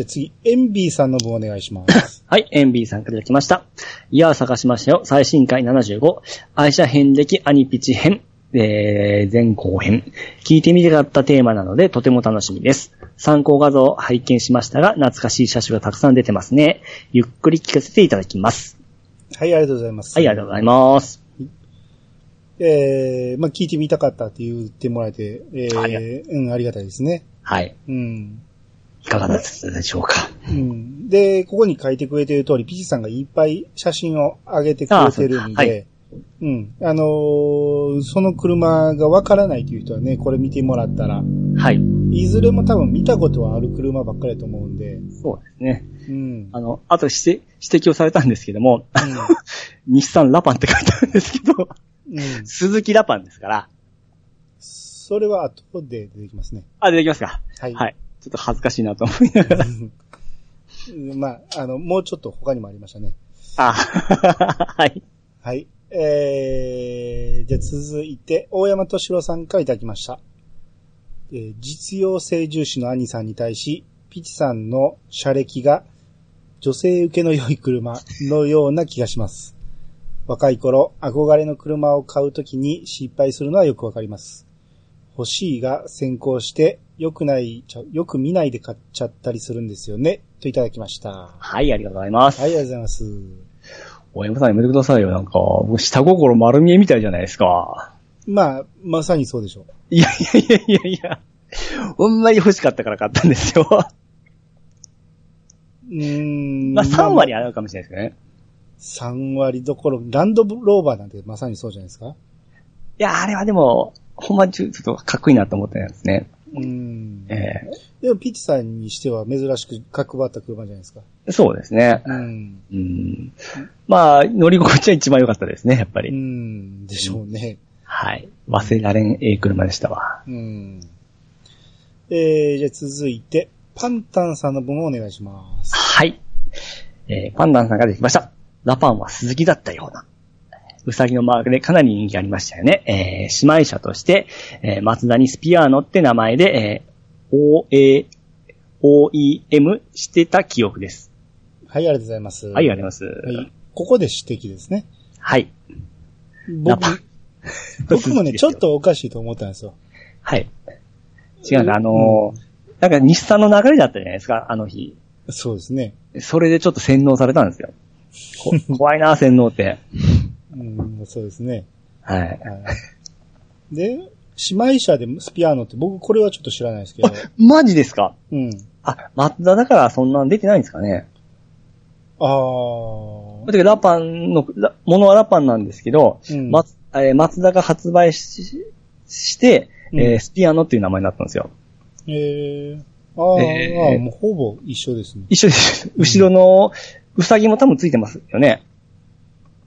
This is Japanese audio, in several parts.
じゃあ次、エンビーさんの分お願いします。はい、エンビーさんからいただきました。いやー探しましたよ。最新回75、愛車遍歴アニピチ編、えー、前後編。聞いてみたかったテーマなので、とても楽しみです。参考画像を拝見しましたが、懐かしい車種がたくさん出てますね。ゆっくり聞かせていただきます。はい、ありがとうございます。はい、ありがとうございます。えー、まあ聞いてみたかったって言ってもらえて、えー、うん、ありがたいですね。はい。うん。いかがだったでしょうか。うん。で、ここに書いてくれてる通り、ピチさんがいっぱい写真を上げてくれてるんで、うはいうん。あのーその車がわからないという人はね、これ見てもらったら、はい。いずれも多分見たことはある車ばっかりだと思うんで、そうですね。うん。あの、あと指摘指摘をされたんですけども、日産ラパンって書いてあるんですけど、うん。うん。鈴木ラパンですから、それは後で出てきますね。あ、出てきますか。はい。はい。ちょっと恥ずかしいなと思いながら。う んまあ、あの、もうちょっと他にもありましたね。あ、はい。はい。えー、じゃあ続いて、大山敏郎さんからいただきました。えー実用性重視の兄さんに対し、ピチさんの車歴が女性受けの良い車のような気がします。若い頃、憧れの車を買うときに失敗するのはよくわかります。欲しいが先行して、良くない、よく見ないで買っちゃったりするんですよね。といただきました。ははい、ありがとうございます。い、ありがとうございます。大山さんやめてくださいよ。なんか、下心丸見えみたいじゃないですか。まあ、まさにそうでしょう。いやいやいやいやいや。ほんまに欲しかったから買ったんですよ。うーん。まあ3割あるかもしれないですね。3割どころ、ランドローバーなんてまさにそうじゃないですかいや、あれはでも、ほんまにちょっとかっこいいなと思ったんですね。うーん。えでも、ピッチさんにしては珍しく角張った車じゃないですか。えそうですね。うん。うん。まあ、乗り心地は一番良かったですね、やっぱうり。ん。でしょうね。はい。忘れられんええ車でしたわ。うん。えー、じゃあ続いて、パンタンさんの分をお願いします。はい。えー、パンダンさんができました。ラパンは鈴木だったような。うさぎのマークでかなり人気ありましたよね。えー、姉妹車として、えー、松田にスピアーノって名前で、えー、OA、OEM してた記憶です。はい、ありがとうございます。はい、ありがとうございます。はい。ここで指摘ですね。はい。僕、僕もね、ちょっ。とおかしいと思ったんですよ。はい。違うんだ、あのーなんか日産の流れだったじゃないですか、あの日。そうですね。それでちょっと洗脳されたんですよ。こ 怖いな、洗脳って。うん、そうですね。はい。はい。で、姉妹車でスピアーノって僕これはちょっと知らないですけど。マジですか？うん。あ、マツダだからそんなん出てないんですかね？ああ。だけどラパンの、ラものはラパンなんですけど、うんマツえーマツダが発売しして、うんえースピアノっていう名前になったんですよ。ええああ、えーもうほぼ一緒ですね。一緒です。後ろの、うさぎも多分ついてますよね。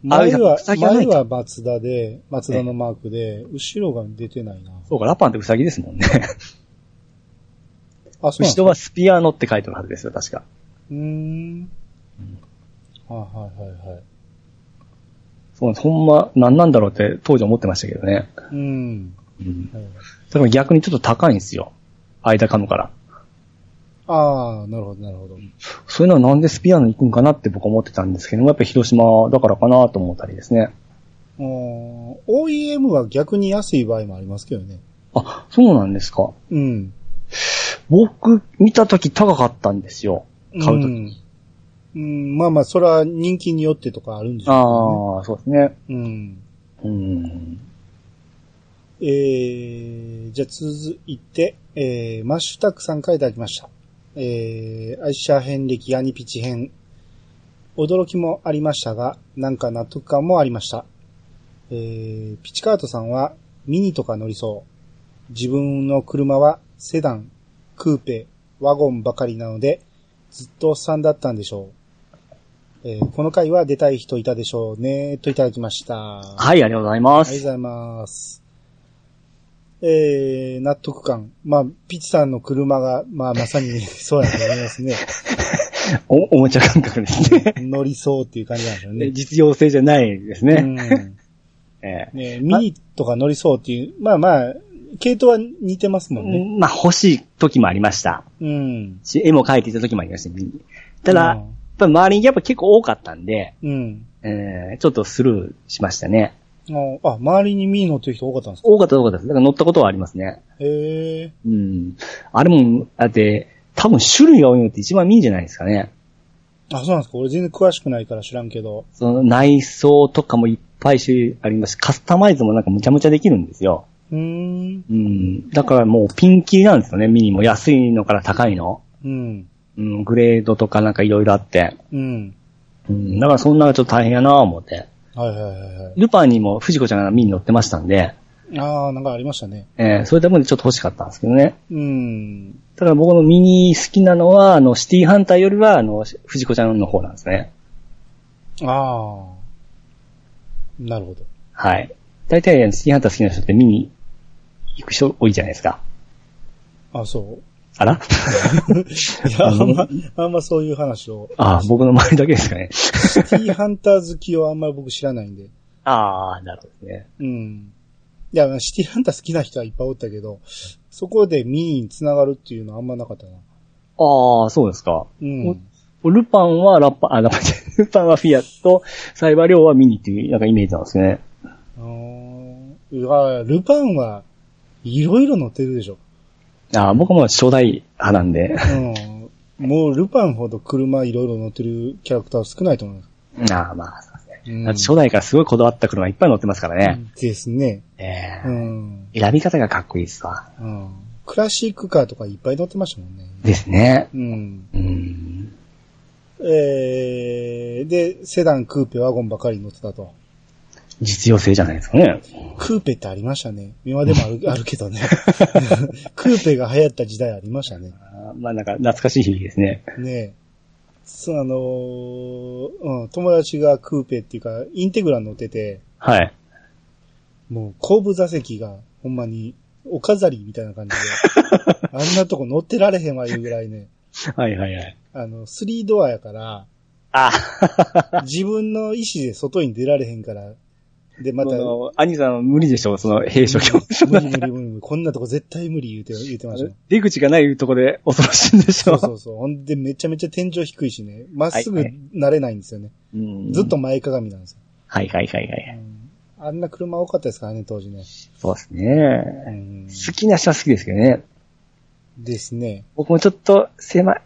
あ前は、前は松田で、松田のマークで、後ろが出てないな。そうか、ラパンってうさぎですもんね。あ、そう後ろはスピアノって書いてあるはずですよ、確か。うーん。はいはいはいはい。そうなんです。ほんま、何なんだろうって当時思ってましたけどね。うん。うん。はいだから逆にちょっと高いんですよ。間かのから。ああ、なるほどなるほど。そういうのはなんでスピアノに行くんかなって僕は思ってたんですけども、やっぱり広島だからかなと思ったりですね。あー OEM は逆に安い場合もありますけどね。あ、そうなんですか。うん。僕、見たとき高かったんですよ。買うとき。うん。うん、まあまあ、それは人気によってとかあるんでしょああ、そうですね。うん。うん。えー、じゃあ続いて、えー、マッシュタックさんからいただきました。えー、愛車編歴アニピチ編。驚きもありましたが、なんか納得感もありました。えー、ピチカートさんはミニとか乗りそう。自分の車はセダン、クーペ、ワゴンばかりなので、ずっとおっさんだったんでしょう。えー、この回は出たい人いたでしょうね、といただきました。はい、ありがとうございます。ありがとうございます。えー、納得感。まあ、ピチさんの車が、まあ、まさにそうやと思いますね。お、おもちゃ感覚ですね。乗りそうっていう感じなんでしょうね。実用性じゃないですね。うん ええねミニとか乗りそうっていう、まあまあ、系統は似てますもんね。まあ欲しい時もありました。うん。し絵も描いていた時もありました、ミニただ、うんやっぱ周りにやっぱ結構多かったんで、うん。えー、ちょっとスルーしましたね。あ、あ周りにミニ乗ってる人多かったんですか？多かった多かったです。だから乗ったことはありますね。へえ。うん。あれも、だって、多分種類が多いのって一番ミニじゃないですかね。あ、そうなんですか俺全然詳しくないから知らんけど。その内装とかもいっぱい種類ありますし、カスタマイズもなんかむちゃむちゃできるんですよ。うーん。うん。だからもうピンキリなんですよね、ミニも。安いのから高いの。うん。うん、グレードとかなんかいろいろあって。うん。うん。だからそんなのちょっと大変やなぁ思って。はいはいはいはい。ルパンにも藤子ちゃんがミニ乗ってましたんで、ああ、なんかありましたね。えー、それでもちょっと欲しかったんですけどね。うん。ただ僕のミニ好きなのは、あの、シティハンターよりは、あの、藤子ちゃんの方なんですね。ああ。なるほど。はい。大体、シティハンター好きな人って見に行く人多いじゃないですか。あそあら？う。いや、あんま、あんまそういう話を。ああ、僕の周りだけですかね。シティハンター好きをあんまり僕知らないんで。ああ、なるほどね。うん。いや、シティハンター好きな人はいっぱいおったけど、そこでミニに繋がるっていうのはあんまなかったな。ああ、そうですか。うん。ルパンはラッパ、あ、ラッパ ルパンはフィアット、サイバーリョウはミニっていう、なんかイメージなんですね。あーいや、ルパンはいろいろ乗ってるでしょ。ああ、僕はもう初代派なんで。うん。もうルパンほど車いろいろ乗ってるキャラクターは少ないと思います。ああ、まあ、そうですね。うんだって初代からすごいこだわった車いっぱい乗ってますからね。ですね。ええうん。選び方がかっこいいですわ。うん。クラシックカーとかいっぱい乗ってましたもんね。ですね。うん。うん。えー、で、セダン、クーペ、ワゴンばかり乗ってたと。実用性じゃないですかね。クーペってありましたね。今でもある あるけどね。クーペが流行った時代ありましたね。あーまあなんか懐かしい日々ですね。ねえ。そう、あのーうん、友達がクーペっていうか、インテグラ乗ってて、はい。もう後部座席がほんまにお飾りみたいな感じで、あんなとこ乗ってられへんわいうぐらいね、はいはいはい。あの、3ドアやから、あ自分の意思で外に出られへんから、で、また、兄さん無理でしょ、その兵所教。無理無理無理無理、こんなとこ絶対無理言うて、言うてましたね。出口がないとこで恐ろしいんでしょ。そうそうそう。ほんで、めちゃめちゃ天井低いしね、まっすぐはいはいなれないんですよね。うんずっと。前かがみなんですよ。はいはいはいはい。うんあんな車多かったですからね、当時ね。そうですうね。ん好きな人は好きですけどね。ですね。僕もちょっと狭い、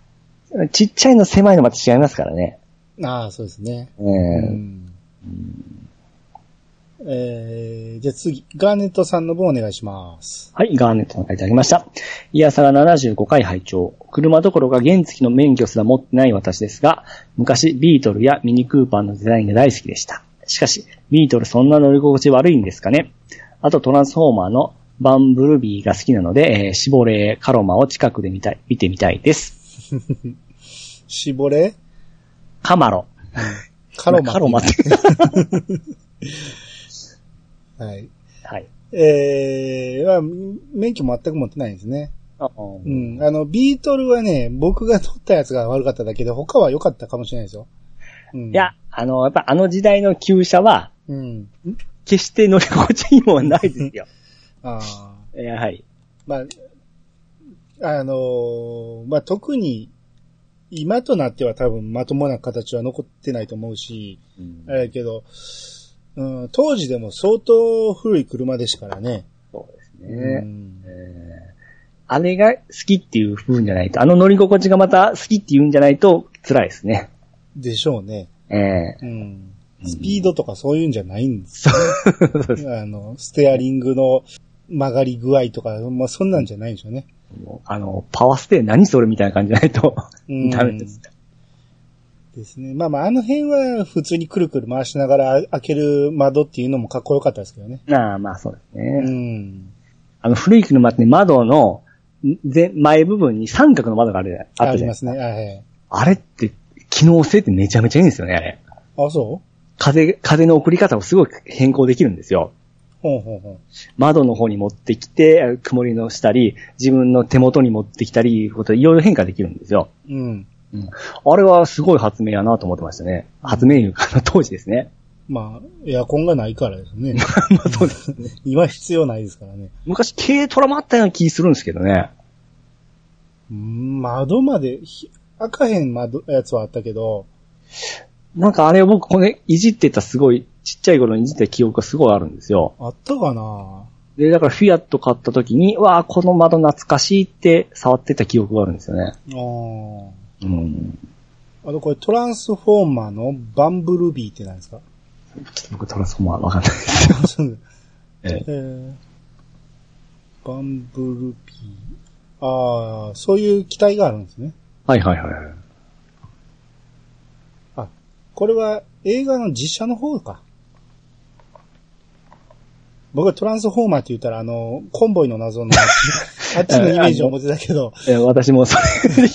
ちっちゃいの狭いのまた違いますからね。ああ、そうですね。ええうんえー、じゃあ次、ガーネットさんの分お願いします。はい、ガーネットの書いてありました。イヤサが75回拝聴車どころか原付の免許すら持ってない私ですが、昔ビートルやミニクーパーのデザインが大好きでした。しかし、ビートルそんな乗り心地悪いんですかね？あとトランスフォーマーのバンブルビーが好きなので、えーシボレー、カロマを近くで見たい、見てみたいです。絞れカマロ。カロマ。カロマって。はい。はい。えー、まあ、免許全く持ってないんですね。あうん。あの、ビートルはね、僕が乗ったやつが悪かっただけで、他は良かったかもしれないですよ。うん。いや、あの、やっぱあの時代の旧車は、うん。決して乗り心地いいもないですよ。ああ。やはり。まあ、あのーまあ、特に、今となっては多分まともな形は残ってないと思うし、あれだけど、うん、当時でも相当古い車でしたからね。そうですうね。んえーあれが好きっていう風じゃないと、あの乗り心地がまた好きっていうんじゃないと辛いですね。でしょうね。ええうん。スピードとかそういうんじゃないんですよ、あの、ステアリングの曲がり具合とか、まあそんなんじゃないんでしょうね。あの、パワーステー何それみたいな感じじゃないとうん ダメです。ですね。まあまあ、あの辺は普通にくるくる回しながら開ける窓っていうのもかっこよかったですけどね。ああ、まあそうですね。うん。あの古い車って窓の前前部分に三角の窓があるあったじゃないですか。ありますね。はい。あれって機能性ってめちゃめちゃいいんですよね、あれ。あ、そ風、風の送り方をすごい変更できるんですよ。うほうほうほう。窓の方に持ってきて、曇りのしたり、自分の手元に持ってきたり、いうことでいろいろ変化できるんですよ。うん。あれはすごい発明やなと思ってましたね。発明いうか、当時ですね。まあ、エアコンがないからですね。まあそうですね。今必要ないですからね。昔軽トラもあったような気するんですけどね。うん窓まで、ひ開かへん窓、やつはあったけど、なんかあれ僕これいじってたすごい、ちっちゃい頃にいじってた記憶がすごいあるんですよ。あったかな？で、だからフィアット買った時に、わあこの窓懐かしいって触ってた記憶があるんですよね。あーうん。あとこれトランスフォーマーのバンブルビーって何ですか？ちょっと僕トランスフォーマーわかんないですよ。えええーバンブルビー。ああ、そういう機体があるんですね。はいはいはい。あ、これは映画の実写の方か。僕はトランスフォーマーって言ったら、あの、コンボイの謎の、あっちのイメージを持ってたけど、え私もそれ、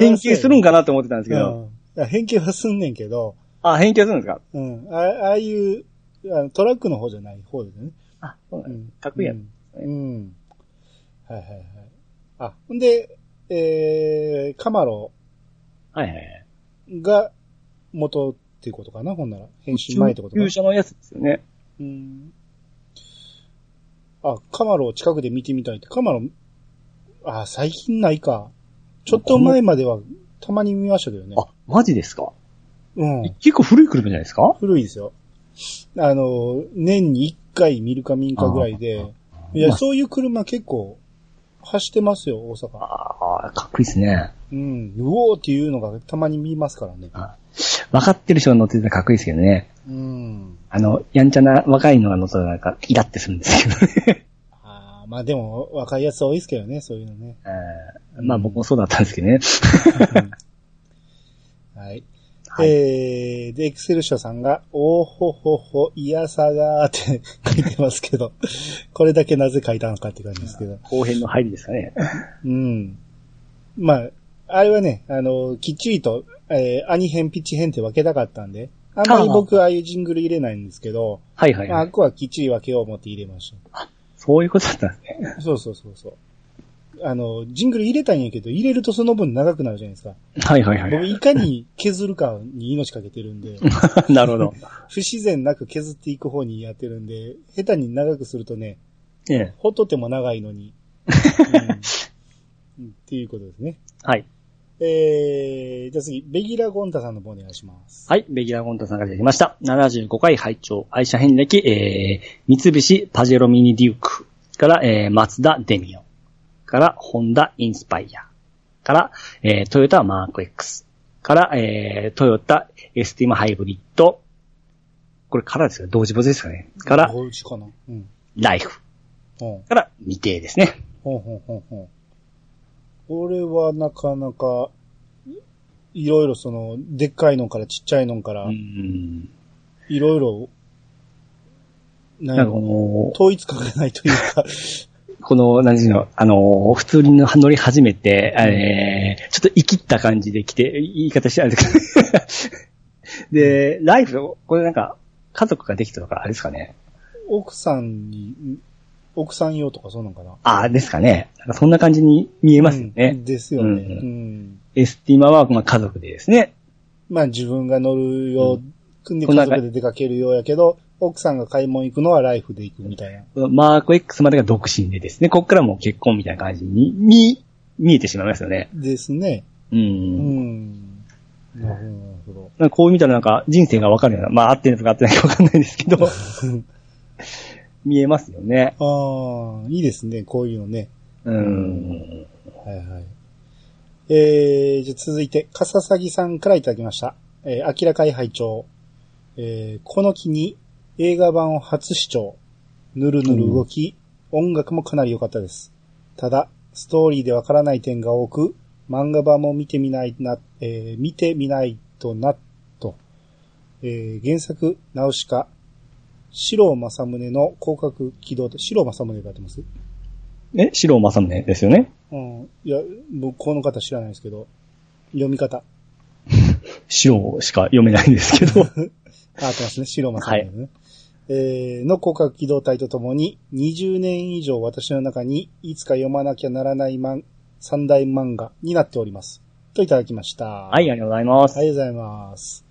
変形するんかなと思ってたんですけど。うん変形はすんねんけど、あ、変形するんですか？うん。あああいうあの、トラックの方じゃない方ですね。あ、そうなんですうん。かっこいいやつ。うん。うんはいはいはい。あ、ほんで、えー、カマロはいはいはい。が元っていうことかな、ほんなら。編集前ってことか旧。車のやつですよね。うん。あ、カマロを近くで見てみたいって、カマロ、あ、最近ないか。ちょっと前まではたまに見ましたけどね。あ、マジですか？うん。結構古い車じゃないですか？古いですよ。あの、年に一回見るか見んかぐらいで、いや、まあそういう車結構走ってますよ、大阪。ああ、かっこいいですね。うん。うおーっていうのがたまに見ますからね。分かってる人が乗ってたらかっこいいですけどね。うん。あの、やんちゃな若いのが乗ったらなんか、イラってするんですけどね。あーまあでも、若いやつ多いですけどね、そういうのね。うんまあ僕もそうだったんですけどね。はい。はいえー、で、エクセル社さんが、おーほほほ、いやさがーって書いてますけど、これだけなぜ書いたのかって感じですけど。後編の入りですかね。うん。まあ、あれはね、あの、きっちりと、えー、アニ編、ピッチ編って分けたかったんで、あんまり僕ああいうジングル入れないんですけど、まあ、はいはいはい。あっこはきっちり分けよう思って入れました。そういうことだったんですね。そうそうそうそう。あの、ジングル入れたんやけど、入れるとその分長くなるじゃないですか。はいはいは僕、い。いかに削るかに命かけてるんで、なるほど。不自然なく削っていく方にやってるんで、下手に長くするとね、ええ。ほっとっても長いのに、うんっていうことですね。はい。えー、じゃあ次、ベギラ・ゴンタさんの方お願いします。はい。ベギラーゴンタさんからいただきました。75回拝聴愛車遍歴、えー、三菱パジェロミニデュークから、えー、マツダデミオから、ホンダインスパイアから、えー、トヨタマーク X から、えー、トヨタエスティマハイブリッドこれからですか同時ボツですかねから、どうちかなうん。ライフほうから、未定ですね。ほうほうほうほう。これはなかなか、いろいろその、でっかいのからちっちゃいのからう、ん。いろいろ、ななんかこの、統一感がないというか、この、何ていうの、あの、普通に乗り始めて、えー、ちょっと生きった感じで来て、言い方してあれですけど、で、ライフ、これなんか、家族ができたとか、あれですかね。奥さんに、奥さん用とかそうなのかなああ、ですかね。なんかそんな感じに見えますようね。んですよね。うんうん。エスティマは、まあ、家族でですね。まあ自分が乗るよう、でこんな家族で出かけるようやけど、奥さんが買い物行くのはライフで行くみたいな。マーク X までが独身でですね。こっからもう結婚みたいな感じに、に、見えてしまいますよね。ですね。う。うん。なるほど、なるほど。こう見たらなんか人生がわかるような、まあ合ってるのか合ってないかわかんないですけど、見えますよね。ああ、いいですね、こういうのね。うん。はいはい。えー、じゃあ続いて、笠崎さんからいただきました。えー、明らかい拝聴えー、この木に映画版を初視聴。ぬるぬる動き、音楽もかなり良かったです。ただ、ストーリーでわからない点が多く、漫画版も見てみないな、えー見てみないとな、と。えー原作、ナウシカ、白尾正宗の広角機動隊、白尾正宗がやってます？え、白正宗ですよね？うん。いや、僕この方知らないですけど、読み方。白しか読めないんですけど。あ、合ってますね。白正宗ね。えーの広角機動隊とともに、20年以上私の中にいつか読まなきゃならない漫三大漫画になっております。といただきました。はい、ありがとうございます。ありがとうございます。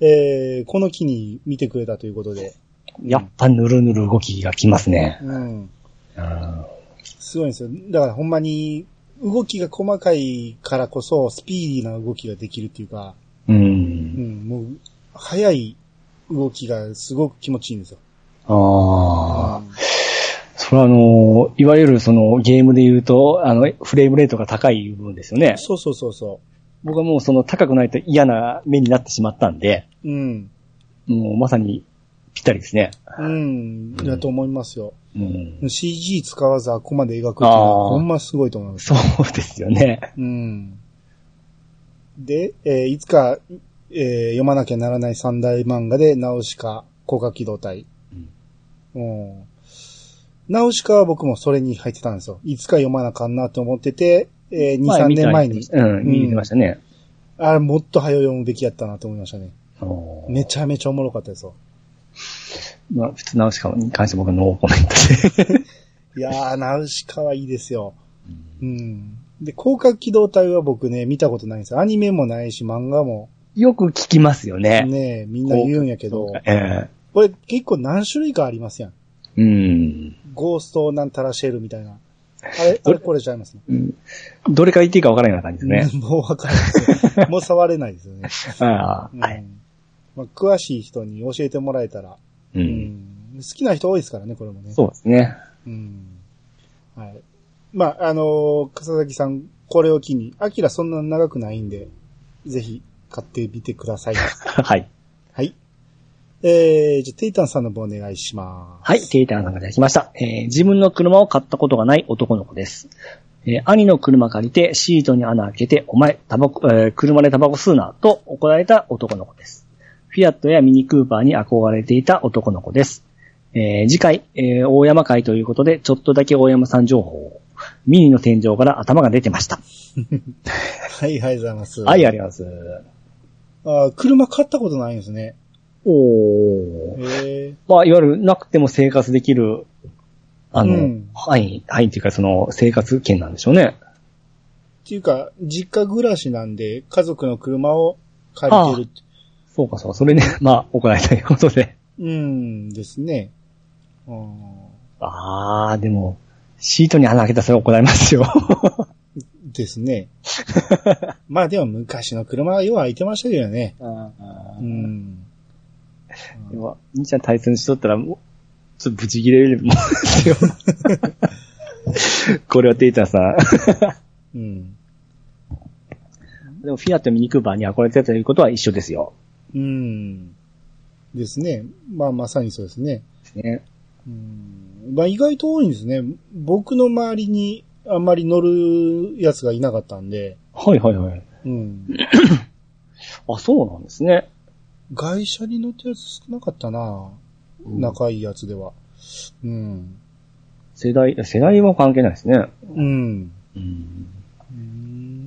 えー、この木に見てくれたということで。やっぱぬるぬる動きがきますね。うん。うんすごいんですよ。だからほんまに、動きが細かいからこそ、スピーディーな動きができるっていうか、う。うんん、もう、速い動きがすごく気持ちいいんですよ。ああ。それはあの、いわゆるそのゲームで言うと、あの、フレームレートが高い部分ですよね。そうそうそうそ僕はもうその高くないと嫌な目になってしまったんで、う。うん。もうまさにぴったりですね。うん。だと思いますよ。うん。CG 使わずあここまで描くっていうのはほんますごいと思います。そうですよね。うん。で、えーいつか、えー読まなきゃならない三大漫画で、ナウシカ、高架機動隊。うん。ナウシカは僕もそれに入ってたんですよ。いつか読まなあかんなと思ってて、えー、2、3年前に。うん、見てましたね。あれ、もっと早読むべきやったなと思いましたね。めちゃめちゃおもろかったですよ。まあ、普通ナウシカに関して僕はノーコメントで。いやー、ナウシカはいいですよ。うん。で、広角機動隊は僕ね、見たことないんですよ。アニメもないし、漫画もよく聞きますよね。ね、みんな言うんやけど、えこれ結構何種類かありますやん。えうん。ゴーストなんたらシェルみたいな。あれ、あれこれちゃいます？ね。うんどれから言っていいかわからないような感じですね。もうわかんないですよ。もう触れないですよね。ああ、うんはい。まあ、詳しい人に教えてもらえたら、う。うんん好きな人多いですからね、これもね。そうですね。うん。はい。まあ、あのー笠崎さん、これを機に、アキラそんな長くないんで、ぜひ買ってみてください。はい。はい。えー、じゃあ、テイタンさんの方お願いします。はい、テイターさんがいただきました。えー自分の車を買ったことがない男の子です。えー兄の車借りてシートに穴開けて、お前、タバコ、えー車でタバコ吸うな、と怒られた男の子です。フィアットやミニクーパーに憧れていた男の子です。えー次回、えー大山会ということで、ちょっとだけ大山さん情報を。ミニの天井から頭が出てました。はい、はい、ございます。はい、あります。あー車買ったことないんですね。おー。へえまあ、いわゆるなくても生活できる、あの、うん範囲、範囲っていうかその生活圏なんでしょうね。っていうか、実家暮らしなんで、家族の車を借りてる。そうか、そう。それね、まあ、怒られたいうことで。うんですね。あーああ、でも、シートに穴開けたらそれ怒られますよ。ですね。まあでも昔の車はよう空いてましたけどね。うん。でも、兄ちゃん対戦しとったら、もう、ちょっとブチ切れるもんですよ。これはテイターさん。うん。でも、フィアットミニクーパーに憧れてたということは一緒ですよ。うん。ですね。まあまさにそうですね。ね。うん。まあ意外と多いんですね。僕の周りにあんまり乗るやつがいなかったんで。はいはいはい。うん。あ、そうなんですね。外車に乗ってるやつ少なかったな仲いいやつでは。うん。世代、世代も関係ないですね。うん。うん。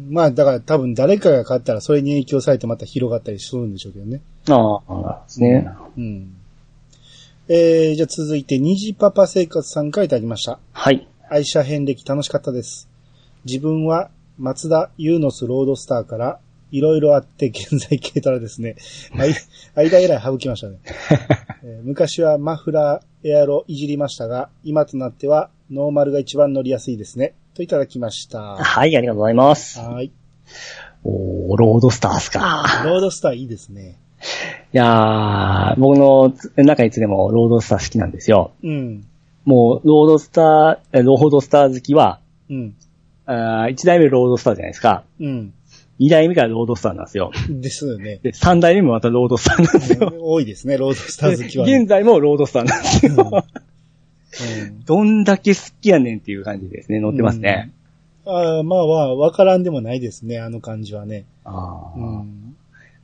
うんまあだから多分誰かが買ったらそれに影響されてまた広がったりするんでしょうけどね。ああ、ですね。うん。えー、じゃあ続いて、虹パパ生活さんからいただきました。はい。愛車遍歴楽しかったです。自分は松田ユーノスロードスターからいろいろあって現在軽トラですね。間えらい省きましたね、えー昔はマフラー、エアロいじりましたが、今となってはノーマルが一番乗りやすいですね。といただきました。ははい、ありがとうございます。い。おー、ロードスターっすか。ロードスターいいですね。いやー、僕の中につでもロードスター好きなんですよ。うん。もう、ロードスター、えロードスター好きは、うん。あー1代目ロードスターじゃないですか。うん。2代目からロードスターなんですよ。ですよね。で、3代目もまたロードスターなんですよ。多いですね、ロードスター好きは、ね。現在もロードスターなんですよ。うんどんだけ好きやねんっていう感じですね。乗ってますね。ああまあまあ、わからんでもないですね、あの感じはね。あーうん。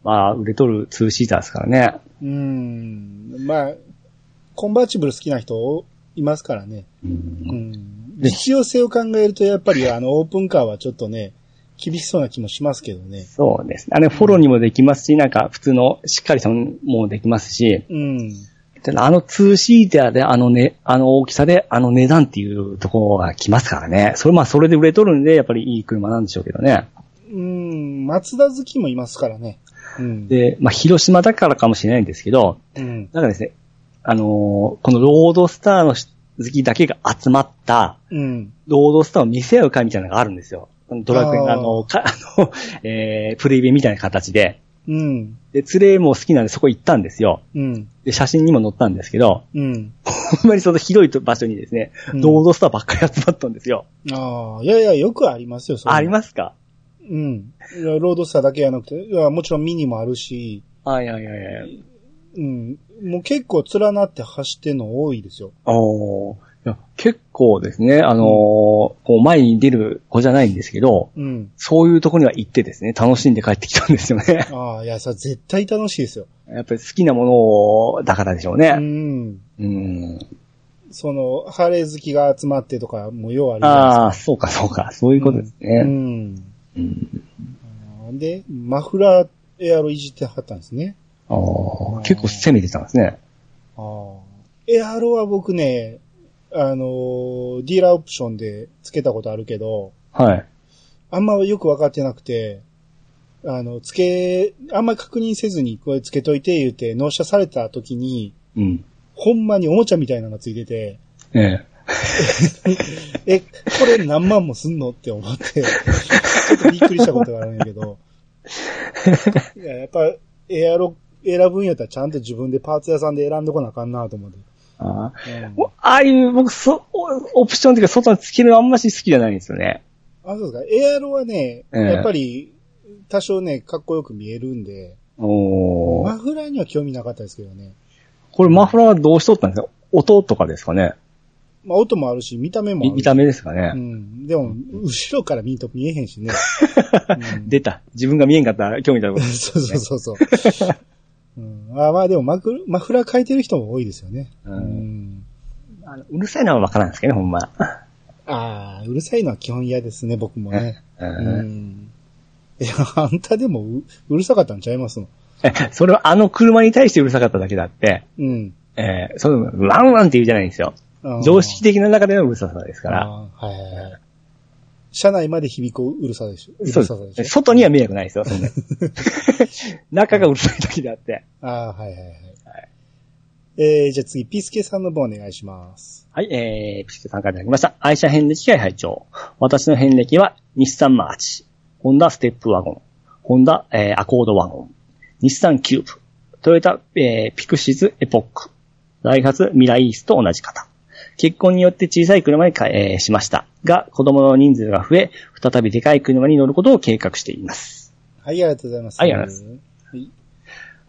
まあ、売れとるツーシーターですからね。うん。まあ、コンバーチブル好きな人いますからね。ううんん。で実用性を考えると、やっぱりあの、オープンカーはちょっとね、厳しそうな気もしますけどね。そうですね。あれ、フォローにもできますし、なんか、普通の、しっかりしたのもできますし、うん。あのツーシーターであのね、あの大きさであの値段っていうところが来ますからね。それまあそれで売れとるんで、やっぱりいい車なんでしょうけどね。うん、松田好きもいますからね。うん。で、まあ、広島だからかもしれないんですけど、うん。なんかですね、あのーこのロードスターの好きだけが集まった、うん。ロードスターを見せ合う会みたいなのがあるんですよ。ドラクエのあの、かあの、えー、プレイベみたいな形で。うん。で、連れも好きなんでそこ行ったんですよ。うん。で、写真にも載ったんですけど、うん。ほんまにその広い場所にですね、うんロードスターばっかり集まったんですよ。ああ、いやいや、よくありますよ、それありますか？うん。いやロードスターだけじゃなくて、いやもちろんミニもあるし、はいはいはいはい。うん。もう結構連なって走ってんの多いですよ。おーいや結構ですね、あのーこう前に出る子じゃないんですけど、うん。そういうところには行ってですね、楽しんで帰ってきたんですよね。ああ、いや、さ、絶対楽しいですよ。やっぱり好きなものだからでしょううね。ん。うん。その、ハーレー好きが集まってとか、もうようありまああ、そうかそうか、そういうことですすうね。ん。うん。で、マフラーエアロいじってはったんですね。ああ、結構攻めてたんですね。ああ。エアロは僕ね、あのーディーラーオプションで付けたことあるけど、はい。あんまよくわかってなくて、あの、付け、あんまり確認せずにこれ付けといて言って納車された時に、うん。ほんまにおもちゃみたいなのが付いてて、ええ。え、これ何万もすんのって思って、ちょっとびっくりしたことがあるんやけど、いや、やっぱ、エアロ選ぶんやったらちゃんと自分でパーツ屋さんで選んどこなあかんなと思って。ああ。うんああいう、僕、そ、オプションっていうか、外につけるのあんまし好きじゃないんですよね。あ、そうですか。エアロはね、ええやっぱり、多少ね、かっこよく見えるんで、おーマフラーには興味なかったですけどね。これマフラーはどうしとったんですか？音とかですかね？まあ、音もあるし、見た目も見た目ですかうね、ん。でも、後ろから見んと見えへんしね。う ん出た。自分が見えんかったら興味だろう。そうそうそうそう。うん、あまあでもマクマフラー変えてる人も多いですよね。うんうんあのうるさいのはわからんですけどね、ほんま。ああ、うるさいのは基本嫌ですね、僕もね。ううんん。いや、あんたでもううるさかったんちゃいますの？え それはあの車に対してうるさかっただけだって、うん。えー、その、ワンワンって言うじゃないんですよ。常識的な中でのうるささですから。はいはいはい。車内まで響くうるさでしょ？うるそうささでしょ？外には迷惑ないですよ、そんな。中がうるさいだけであって。ああ、はいはいはい。えー、じゃあ次、ピースケさんの方お願いします。はい、えー、ピスケさんからいただきました。愛車遍歴会拝聴私の遍歴は、日産マーチ、ホンダステップワゴン、ホンダ、えー、アコードワゴン、日産キューブ、トヨタ、えー、ピクシズエポック、ダイハツミライースと同じ方。結婚によって小さい車にか、えーしました。が、子供の人数が増え、再びでかい車に乗ることを計画しています。はい、ありがとうございます。はいありがとうございます。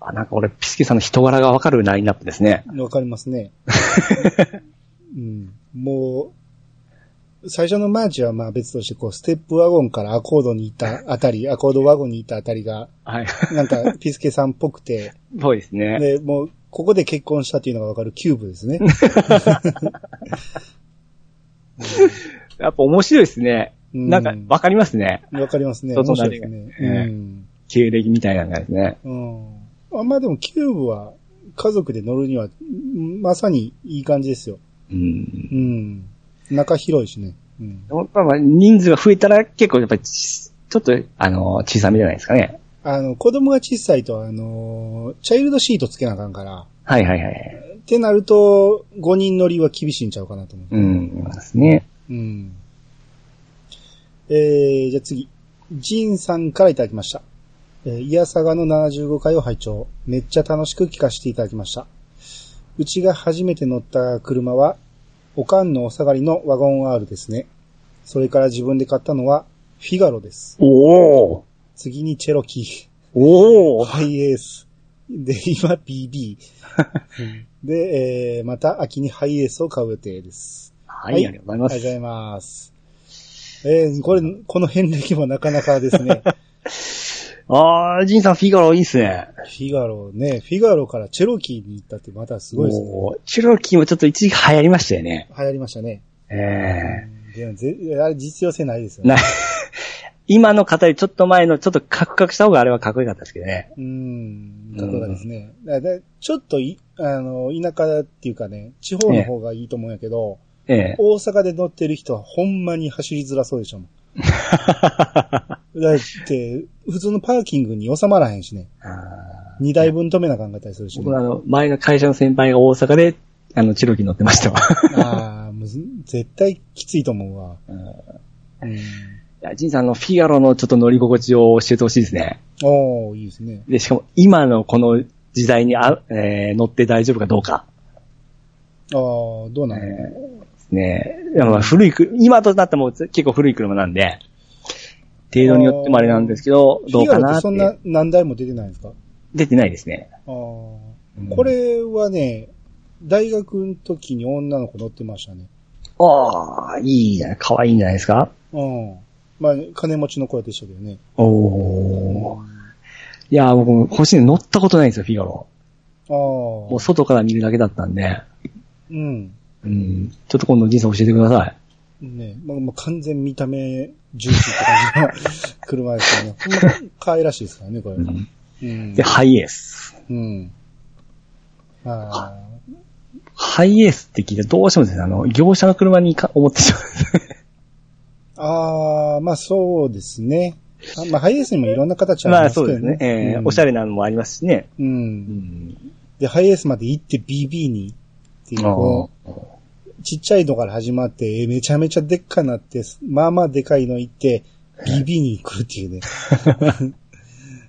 あ、なんか俺、ピスケさんの人柄がわかるラインナップですね。わかりますね。うん。もう、最初のマーチはまあ別として、こう、ステップワゴンからアコードに行ったあたり、アコードワゴンに行ったあたりが、はい。なんか、ピスケさんっぽくて、そうですね。で、もう、ここで結婚したっていうのがわかるキューブですね。やっぱ面白いですね。うんなんか、わかりますね。わかりますね。人となりが面白いですね。ええうん。経歴みたいなのがですね。うん。あまあでも、キューブは、家族で乗るには、うんまさにいい感じですよ。うん。うん。中広いしね。うん。まあまあ、人数が増えたら結構やっぱりち、ちょっと、あの、小さめじゃないですかね。あの、子供が小さいと、あの、チャイルドシートつけなあかんから、はいはいはい。ってなると、5人乗りは厳しいんちゃうかなと思う。うん、ですね。うん。えー、じゃあ次。ジンさんからいただきました。えー、イヤサガの75回を拝聴めっちゃ楽しく聞かせていただきました。うちが初めて乗った車は、おかんのお下がりのワゴン R ですね。それから自分で買ったのは、フィガロです。おー次にチェロキー。おーハイエース。で、今 BB。で、えー、また秋にハイエースを買う予定です。はい、ありがとうございます。ありがとうございます。えー、これ、この遍歴もなかなかですね。あー、ジンさんフィガロいいっすね。フィガロね、フィガロからチェロキーに行ったってまたすごいですね。チュロキーもちょっと一時期流行りましたよね。流行りましたね。えでもぜあれ実用性ないですよえなね。、今の方よりちょっと前のちょっとカクカクした方があれはかっこよかったですけどね。うーん、ところがですね。だからちょっとい、あの、田舎っていうかね、地方の方がいいと思うんやけど、ええ大阪で乗ってる人はほんまに走りづらそうでしょ。だって、普通のパーキングに収まらへんしね。あ2台分止めなあかんかったりするし、ね僕。あの、前の会社の先輩が大阪で、あの、チロキ乗ってましたわ。ああ、もう絶対きついと思うわ。うん。いや、ジンさん、あの、フィガロのちょっと乗り心地を教えてほしいですね。おー、いいですね。で、しかも、今のこの時代にあ、えー乗って大丈夫かどうか。ああ、どうなの、えーねいやまあ古いく、今となっても結構古い車なんで、程度によってもあれなんですけど、どうかなって。そんな何台も出てないんですか？出てないですね。ああ、うんこれはね、大学の時に女の子乗ってましたね。ああ、いいじゃない、可愛いんじゃないですか？うん。まあ、金持ちの子でしたけどね。おー。いや、僕、欲しいの乗ったことないんですよ、フィガロ。あもうあ。外から見るだけだったんで、うん。うん。ちょっと今度人生教えてください。ねまあ、まあ、完全見た目重視って感じの車ですよね。ほんま可愛らしいですからね、これ。うんうんで、。ハイエース。うん。あハイエースって聞いてどうしてもですね、あの、業者の車にか思ってしまあ。ああ、まあそうですね。あまあ、ハイエースにもいろんな形う。ありまあますけどね。そうですね。えーうんおしゃれなのもありますしね。う。うんん。で、ハイエースまで行って BB にっていう、こう、ちっちゃいのから始まって、えーめちゃめちゃでっかになって、まあまあでかいの行って、BB に来るっていうね。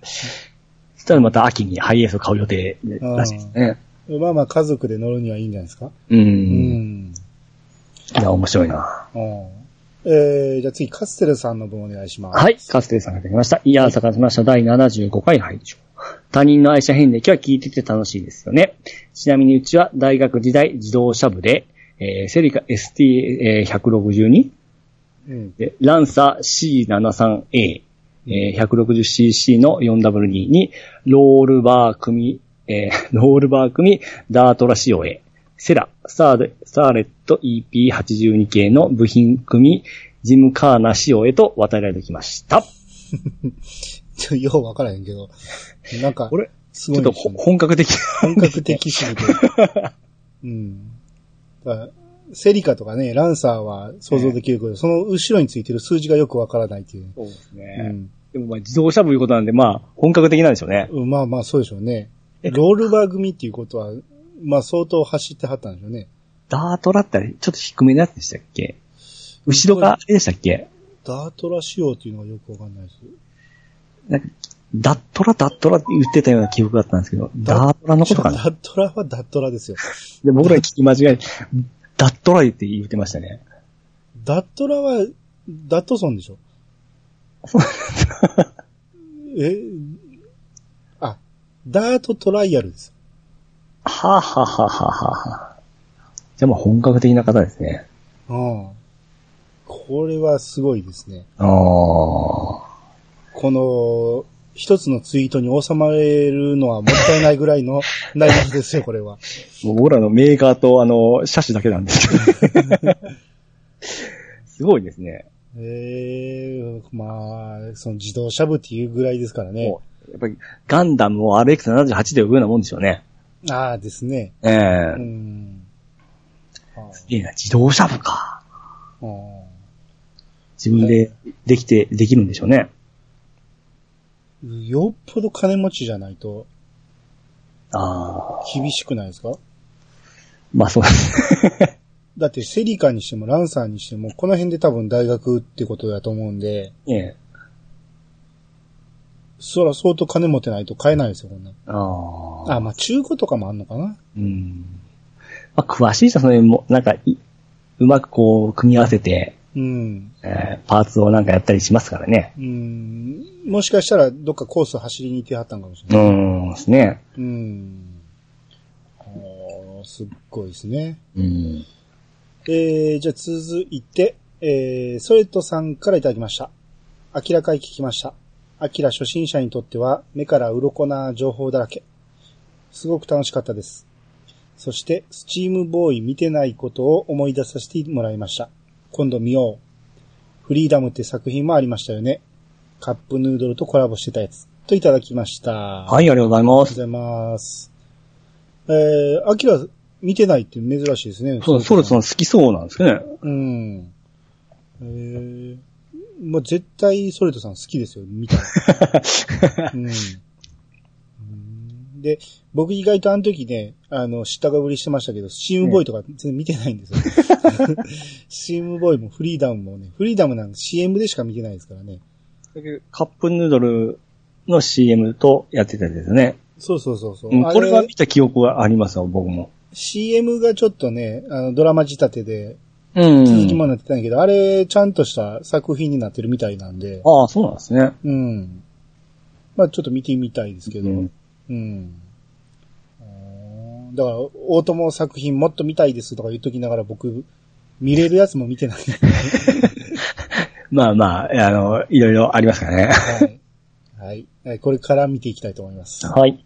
そしたらまた秋にハイエースを買う予定らしいですね。まあまあ家族で乗るにはいいんじゃないですか？う。うんん。いや、面白いな。うんえー、じゃあ次、カステルさんの分お願いします。はい、カステルさんができました。いやー、探しました。第75回拝聴他人の愛車遍歴は聞いてて楽しいですよね。ちなみにうちは大学時代自動車部で、えーセリカ ST162、うん。でランサー C73A、えー 160cc の 4W2 に、ロールバー組、えー ロールバー組、ダートラ仕様へ、セラ、サーレサーレット EP82 系の部品組、ジムカーナ仕様へと渡られてきました。ちょようわからへんけど。なんかこ、れ、すちょっと。本格的。本格的すぎて。うん。セリカとかね、ランサーは想像できるけど、その後ろについてる数字がよくわからないっていう。そうですうね。ん。でもまあ自動車部いうことなんで、まあ本格的なんでしょうね。うんまあまあそうでしょうね。えロールバー組っていうことは、まあ相当走ってはったんでしょうね。ダートラってちょっと低めのやつでしたっけ？後ろがあれでしたっけ？ダートラ仕様っていうのがよくわかんないです。なんか、ダットラダットラって言ってたような記憶だったんですけど、ダートラのことかな？ダットラはダットラですよ。で、僕らに聞き間違え、ダットライって言ってましたね。ダットラは、ダットソンでしょ？え、あ、ダートトライアルです。はあ、はあはあはあはあ、じゃあもう本格的な方ですね。うん。これはすごいですね。ああ。この、一つのツイートに収まれるのはもったいないぐらいの 内容ですよ、これは。もう僕らのメーカーとあの、車種だけなんですけど。すごいですね。ええまあ、その自動車部っていうぐらいですからねやっぱり、ガンダムを RX78 で呼ぶようなもんでしょうね。ああですね。ええうん。あいいな、自動車部か。あ自分でできて、できるんでしょうね。よっぽど金持ちじゃないとああ。厳しくないですか？まあそうです。だってセリカにしてもランサーにしても、この辺で多分大学ってことだと思うんで、ええ。そら相当金持ってないと買えないですよ、こんなん。ああ。あ、まあ中古とかもあんのかな？うん。まあ、詳しい人はそれも、なんかい、うまくこう、組み合わせて、うん。えーパーツをなんかやったりしますからね。うん。もしかしたらどっかコース走りに行ってはったんかもしれうない。ーん、ですね。うん。すっごいですね。うん。えー、じゃあ続いて、えー、ソレトさんからいただきました。明らかに聞きました。アキラ初心者にとっては目から鱗な情報だらけ。すごく楽しかったです。そして、スチームボーイ見てないことを思い出させてもらいました。今度見よう。フリーダムって作品もありましたよね。カップヌードルとコラボしてたやつ。といただきました。はい、ありがとうございます。ありがとうございます。えー、アキラ見てないって珍しいですね。そう、ソルトさん好きそうなんですね。うん。えー、もう絶対ソレトさん好きですよ、見たら。うん。うんで、僕意外とあの時ね、あの、知ったかぶりしてましたけど、スチームボーイとか全然見てないんですよ。スチームボーイもフリーダムもね、フリーダムなんか CM でしか見てないですからね。カップヌードルの CM とやってたんですよね。そうそうそうそう、うん、あこれは見た記憶はありますよ、僕も。CM がちょっとね、あの、ドラマ仕立てでうん。続きもなってたんやけど、あれ、ちゃんとした作品になってるみたいなんで、ああ、そうなんですね。うん。まあちょっと見てみたいですけど、うんうん。だから、大友作品もっと見たいですとか言っときながら僕、見れるやつも見てない。まあまあ、あの、いろいろありますからね。はい。はい。はいこれから見ていきたいと思います。はい。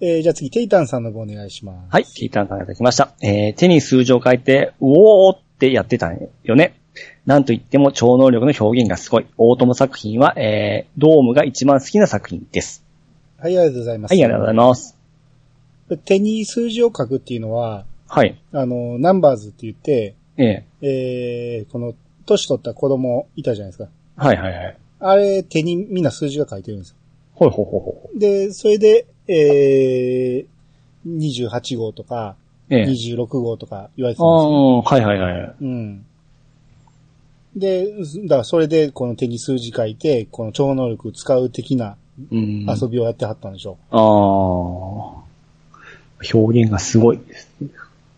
えー、じゃあ次、テイタンさんの方お願いします。はい、ティータンさんがいただきました。えー、手に数字を書いて、うおーってやってたんよね。なんといっても超能力の表現がすごい。大友作品は、えー、ドームが一番好きな作品です。はい、ありがとうございます。はい、ありがとうございます。手に数字を書くっていうのは、はい。あの、ナンバーズって言って、えええー、この、年取った子供いたじゃないですか。はいはいはい。あれ、手にみんな数字が書いてるんですよ。ほいほいほいほで、それで、えー、28号とか、い。ええ26号とか言われてあたんですよ。あ、はいはいはい。うん。で、だからそれでこの手に数字書いて、この超能力使う的なうん。遊びをやってはったんでしょああ。表現がすごいです。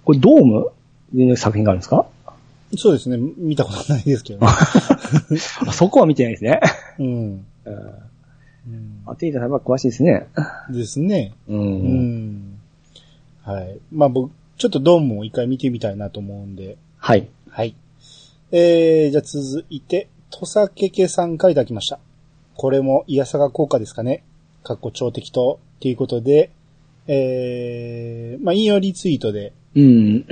これドーム？の作品があるんですか？う。そうですね。見たことないですけどね。あそこは見てないですね。うん。うんうんあ、テイタさんは詳しいですね。ですね。う。うんん。はい。まあ僕、ちょっとドームを一回見てみたいなと思うんで。はい。はい。えー、じゃあ続いて、土佐けけさんからいただきました。これも、イヤサガ効果ですかね。かっこ超適当。ということで、えー、まあ、引用リツイートで、うん。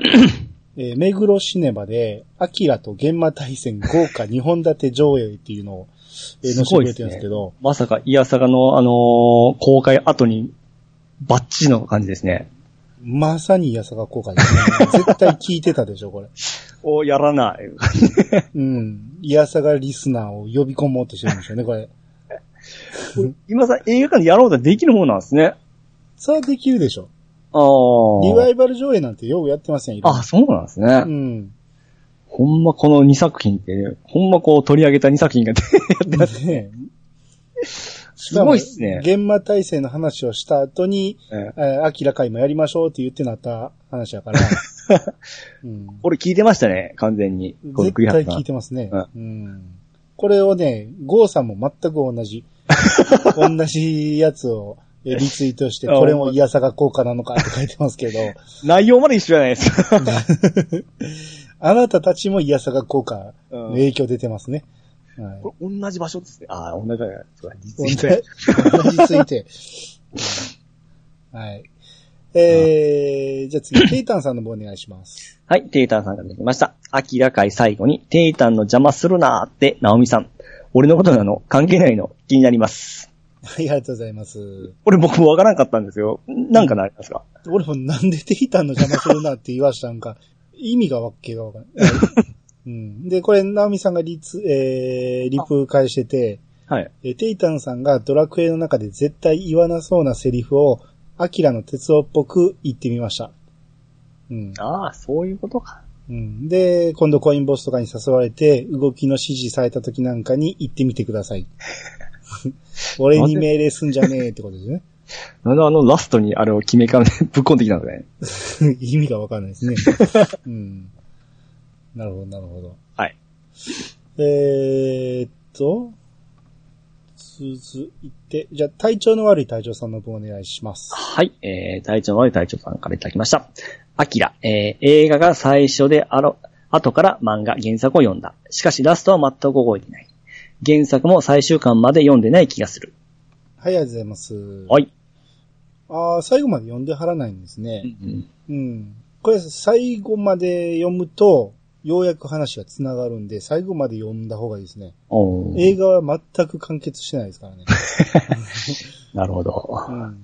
えー、目黒シネマで、アキラと現場対戦豪華2本立て上映っていうのを、えー、載せてくれてるんですけど、まさか、イヤサガの、あのー公開後に、バッチリの感じですね。まさにイヤサガ効果ですね。絶対聞いてたでしょ、これ。お、やらない。うん。イヤサガリスナーを呼び込もうとしてるんでしょうね、これ。今さ、映画館でやろうとできるものなんですね。それはできるでしょ。ああ。リバイバル上映なんてよくやってませんよ。あ、そうなんですね。うん。ほんまこの2作品って、ほんまこう取り上げた2作品がやってます。ねすごいっすね。現場体制の話をした後に、えええー、アキラ会もやりましょうって言ってなった話やから。うん、これ聞いてましたね、完全に。絶対聞いてますね、ううん。これをね、ゴーさんも全く同じ、同じやつをえーリツイートして、あこれもイヤサガ効果なのかって書いてますけど、内容まで一緒じゃないですか。あなたたちもイヤサガ効果うんの影響出てますね。はいこれ同じ場所ですね。ああ、同じ場所。そうだ同じ実際同じついて。はい。えー、じゃあ次、テイタンさんの方お願いします。はい、テイタンさんからできました。アキラ会最後に、テイタンの邪魔するなーって、ナオミさん。俺のことなの？関係ないの？気になります。はい、ありがとうございます。これ僕もわからんかったんですよ。なんかなりますか？俺もなんでテイタンの邪魔するなって言わした？んか、意味がわけがわかんない。うん、で、これ、ナオミさんがリツ、えー、リプ返してて、はい。えーテイタンさんがドラクエの中で絶対言わなそうなセリフを、アキラの鉄夫っぽく言ってみました。うん。ああ、そういうことか。うん、で、今度コインボスとかに誘われて、動きの指示された時なんかに言ってみてください。俺に命令すんじゃねえってことですね。なんであのラストにあれを決めかね、ぶっこんできたんですね。意味がわかんないですね。うん。なるほど、なるほど。はい。えーっと、続いて、じゃあ体調の悪い隊長さんの分お願いします。はい、えー、隊長の悪い隊長さんからいただきました。アキラ、えー、映画が最初であろ、後から漫画、原作を読んだ。しかしラストは全く覚えてない。原作も最終巻まで読んでない気がする。はい、ありがとうございます。はい。ああ、最後まで読んではらないんですね。うんうん。これ最後まで読むと、ようやく話が繋がるんで、最後まで読んだ方がいいですね。映画は全く完結してないですからね。なるほど。うん。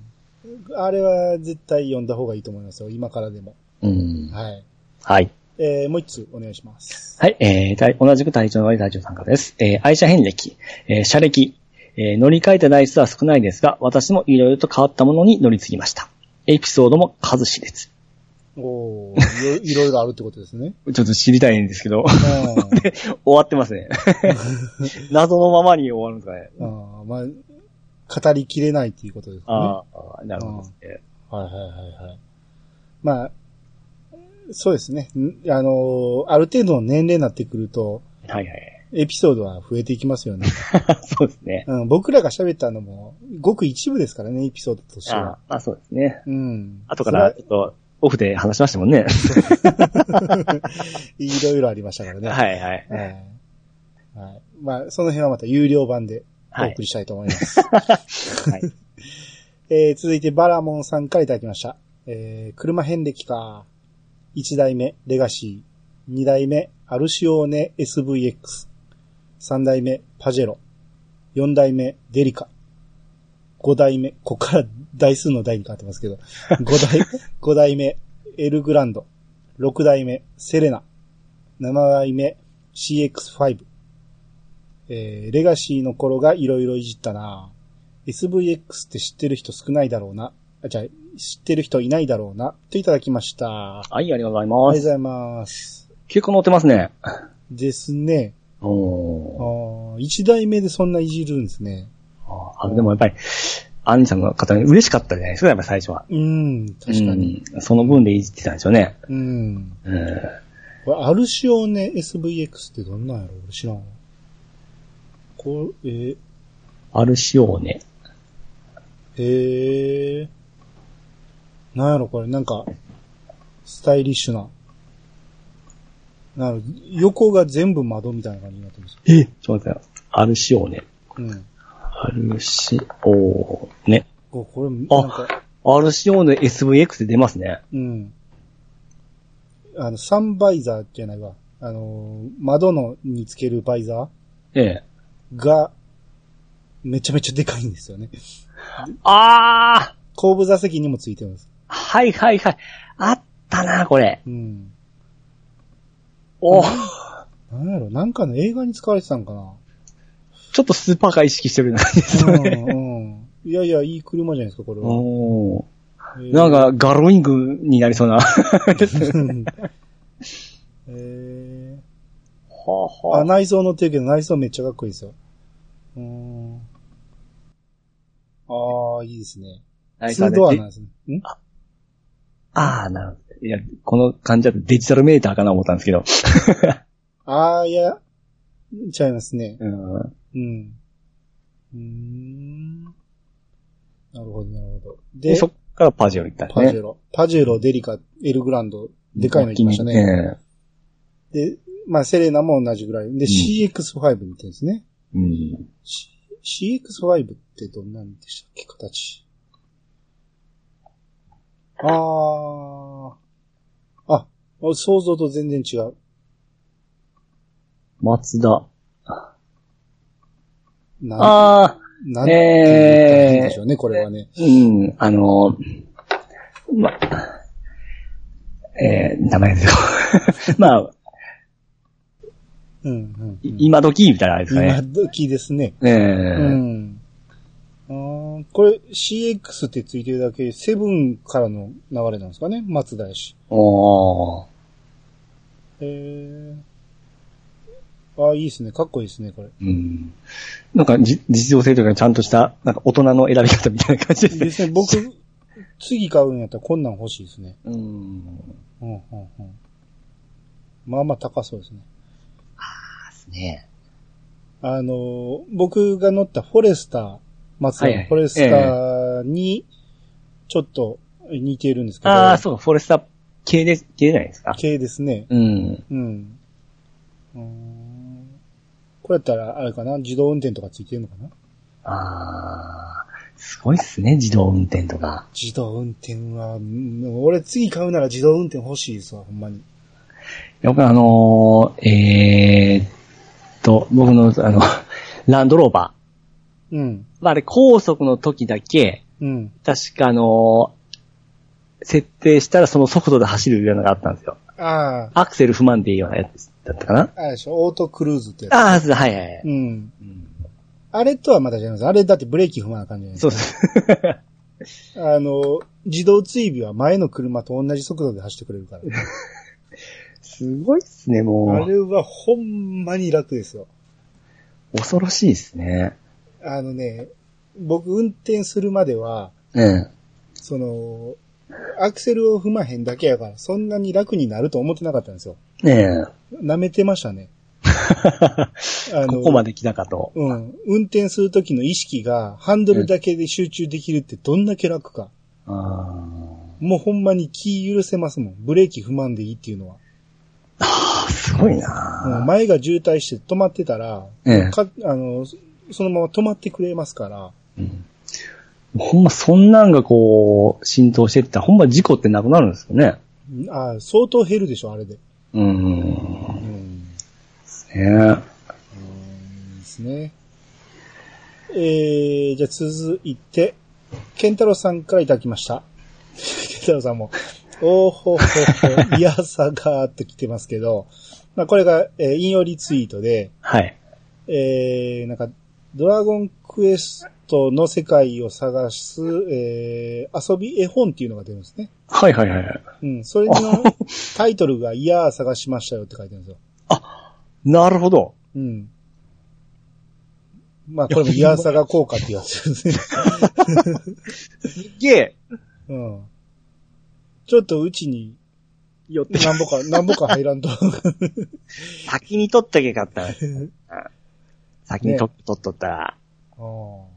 あれは絶対読んだ方がいいと思いますよ。今からでも。うん。はい。はい。えー、もう一つお願いします。はい、えー、体同じく体調の悪い体調さんからです。えー、愛車遍歴、えー、車歴、えー、乗り換えた台数は少ないですが、私もいろいろと変わったものに乗り継ぎました。エピソードも数知れず。おーいろいろあるってことですね。ちょっと知りたいんですけど、うん。終わってますね。謎のままに終わるんですかね。あーまあ、語りきれないっていうことですね。はああ、なるほどね。いはいはいはい。まあ、そうですね。んあのーある程度の年齢になってくると、はいはい。エピソードは増えていきますよね。そうですね。うん、僕らが喋ったのも、ごく一部ですからね、エピソードとしてあは。あ、そうですね。うん。後から、ちょっと、オフで話しましたもんね。いろいろありましたからね。はいはい。はい。はい。まあ、その辺はまた有料版でおはい送りしたいと思います。はい。えー続いてバラモンさんからいただきました。えー車遍歴か。1代目、レガシー。2代目、アルシオーネ SVX。3代目、パジェロ。4代目、デリカ。5代目、ここから台数の台に変わってますけど。5代、5代目、エルグランド。6代目、セレナ。7代目、CX5。えーレガシーの頃がいろいろいじったな SVX って知ってる人少ないだろうな。あ、じゃあ、知ってる人いないだろうな。といただきました。あはい、ありがとうございります。がとうございます。結構乗ってますね。ですね。あおーー一代目でそんないじるんですね。あでもやっぱり、アンニさんの方に嬉しかったじゃないですか、やっぱ最初は。うん、確かに。うん。その分でいじってたんでしょうね。うん。うん。これアルシオネ SVX ってどんなんやろ？俺知らんわ。これ、えー、アルシオーネ。へえ。なんやろこれ、なんか、スタイリッシュな。なんやろ横が全部窓みたいな感じになってます。えちょっと待ってアルシオーネ。うん。アルシオーネ。ここれ、あなんか、アルシオーネ SVX で出ますね。うん。あの、サンバイザーじゃないわ。あの、窓のにつけるバイザええ。ーが、めちゃめちゃでかいんですよね。あ後部座席にもついてます。ーはいはいはい。あったな、これ。うん。おなんやろなんかの映画に使われてたんかなちょっとスーパーカー意識してるな、ですうんね。うん。いやいや、いい車じゃないですか、これは。おーえーなんか、ガロイングになりそうな。はえあー、あ、内装乗ってるけど内装めっちゃかっこいいですよ。うーん。ああ、いいですね。ツードアなんですね。ん？ああ、なるほど。いや、この感じだとデジタルメーターかな思ったんですけど。ああ、いや、ちゃいますね。うん。うん。うーん。なるほど、なるほど。で、で、そっからパジェロ行ったんですね。パジェロ。パジェロ、デリカ、エルグランド、でかいの行きましたね。で、まあ、セレナも同じぐらい。で、CX5 見てるんですね。うん。C- CX5 ってどんなんでしたっけ、形。あー。あ、想像と全然違う。松田。なん、ああ、なんて言ったんでしょうね、これはね。うん、あの、ま、えー、名前ですよ。まあ、うん、うん。い今時みたいなあれですか今ね。時ですね。えうえこれ CX ってついてるだけ、セブンからの流れなんですかね、松田やし。おー。へー。ああ、いいですね。かっこいいですね、これ。うん。なんか、じ、実用性というか、ちゃんとした、なんか大人の選び方みたいな感じですね。ですね、僕、次買うんやったらこんなん欲しいですね。うん。うん、うん、うん。まあまあ高そうですね。ですね。あのー、僕が乗ったフォレスター、松田はいはいのフォレスターに、ちょっこ似てるんですけど、ああ、そう、フォレスター系で、系じゃないですか？系ですね。うん。うん。うーんこれやったら、あれかな？自動運転とかついてるのかな？ああ、すごいっすね、自動運転とか。自動運転は、うん俺次買うなら自動運転欲しいですわ、ほんまに。やっぱりあのー、えーっと、僕の、あの、ランドローバうん。ー。まあ、あれ、高速の時だけ、うん。確かあのー設定したらその速度で走るようなのがあったんですよ。あアクセル不満でいいようなやつだったかなあ、あれでしょ、オートクルーズってやつ。ああ、そうはいはいはい。うん。うんあれとはまた違います。あれだってブレーキ踏まな感じじゃないそうですか。あの、自動追尾は前の車と同じ速度で走ってくれるから。すごいっすね、あもれはほんまに楽ですよ。う。恐ろしいですね。あのね、僕運転するまでは、うん。その、アクセルを踏まへんだけやから、そんなに楽になると思ってなかったんですよ。ね舐めてましたね。え。あここまで来たかと。うん。運転するときの意識が、ハンドルだけで集中できるってどんだけ楽か。あもうほんまに気許せますもん。ブレーキ踏まんでいいっていうのは。あ、すごいうんな前が渋滞して止まってたら、ええかあの、そそのまま止まってくれますから、うんほんま、そんなんがこう、浸透してったら、ほんま事故ってなくなるんですよね。うんあ相当減るでしょ、あれで。うん。うん。ねうんですね。えー、じゃあ続いて、ケンタロウさんからいただきました。ケンタロウさんも、おーほほほ、いやさがーって来てますけど、まあこれが、えー引用リツイートで、はい。えー、なんか、ドラゴンクエストの世界を探す、えー、遊び絵本っていうのが出るんですね。はいはいはいはい。うん。それのタイトルが、いやー探しましたよって書いてるんですよ。なるほど。うん。まあ、これもいやー探効果ってやつですね。すっげえ。うん。ちょっとうちに、よって。なんぼか、なんぼか入らんと。先に取っとけかった。先に取っ取っとったら。あ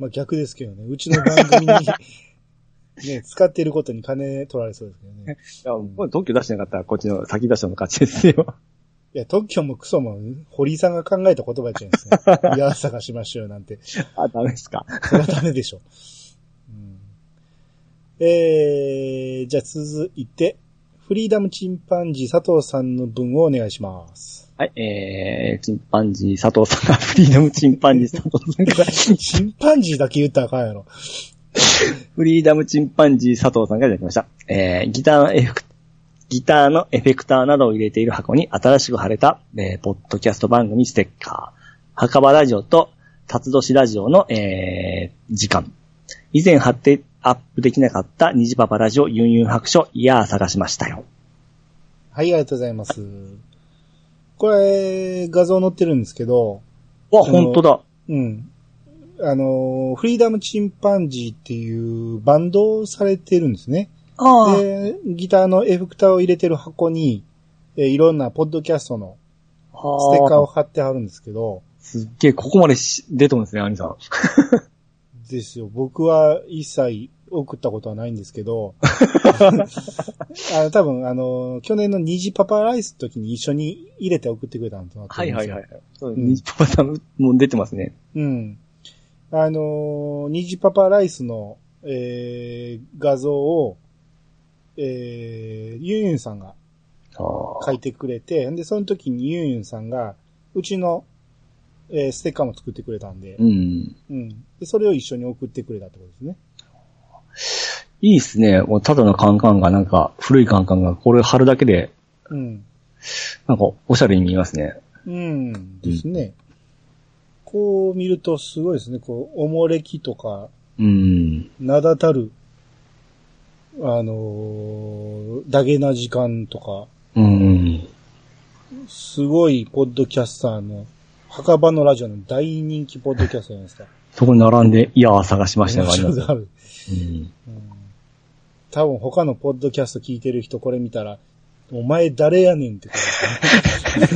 まあ逆ですけどね。うちの番組に、ね、使ってることに金取られそうですけどね。いや、これ特許出してなかったら、こっちの先出したの勝ちですよ。いや、特許もクソも、堀井さんが考えた言葉じゃないですか。いや、探しましょうなんて。あ、ダメですか。それはダメでしょ。うん、えー、じゃあ続いて、フリーダムチンパンジー佐藤さんの文をお願いします。はい、えー、チンパンジー佐藤さんが、フリーダムチンパンジー佐藤さんが、チンパンジーだけ言ったらあかんやろ。フリーダムチンパンジー佐藤さんがいただきました。えー、ギターのエフェクギターのエフェクターなどを入れている箱に新しく貼れた、えー、ポッドキャスト番組ステッカー。墓場ラジオと、辰年ラジオの、えー、時間。以前貼ってアップできなかった虹パパラジオユンユン白書、いやー探しましたよ。はい、ありがとうございます。これ、画像載ってるんですけど、わ、本当だ。うん。あの、フリーダムチンパンジーっていうバンドをされてるんですね。ああ。で、ギターのエフェクターを入れてる箱に、えーいろんなポッドキャストのステッカーを貼ってあるんですけど、すっげえ、ここまでし出てますね、兄さん。ですよ。僕は一切送ったことはないんですけど、あの多分、あの、去年の虹パパライスの時に一緒に入れて送ってくれたんだと思うんですよ。はい。そう、うん虹パパさんも出てますね。うん。あのー、虹パパライスの、えー、画像を、えー、ユンユンさんが書いてくれて、で、その時にユンユンさんが、うちの、えー、ステッカーも作ってくれたんで、うん。うん。で、それを一緒に送ってくれたってことですね。いいっすね。もうただのカンカンがなんか、古いカンカンがこれ貼るだけで、うん。なんか、おしゃれに見えますね。うん。ですね。こう見るとすごいですね。こう、おもれきとか、うん。名だたる、あのー、ダゲな時間とか、うん。すごいポッドキャスターの、墓場のラジオの大人気ポッドキャスターじゃないですか。そこに並んで、いやー探しましたがあります。ある。うん。うん多分他のポッドキャスト聞いてる人これ見たら、お前誰やねんってことで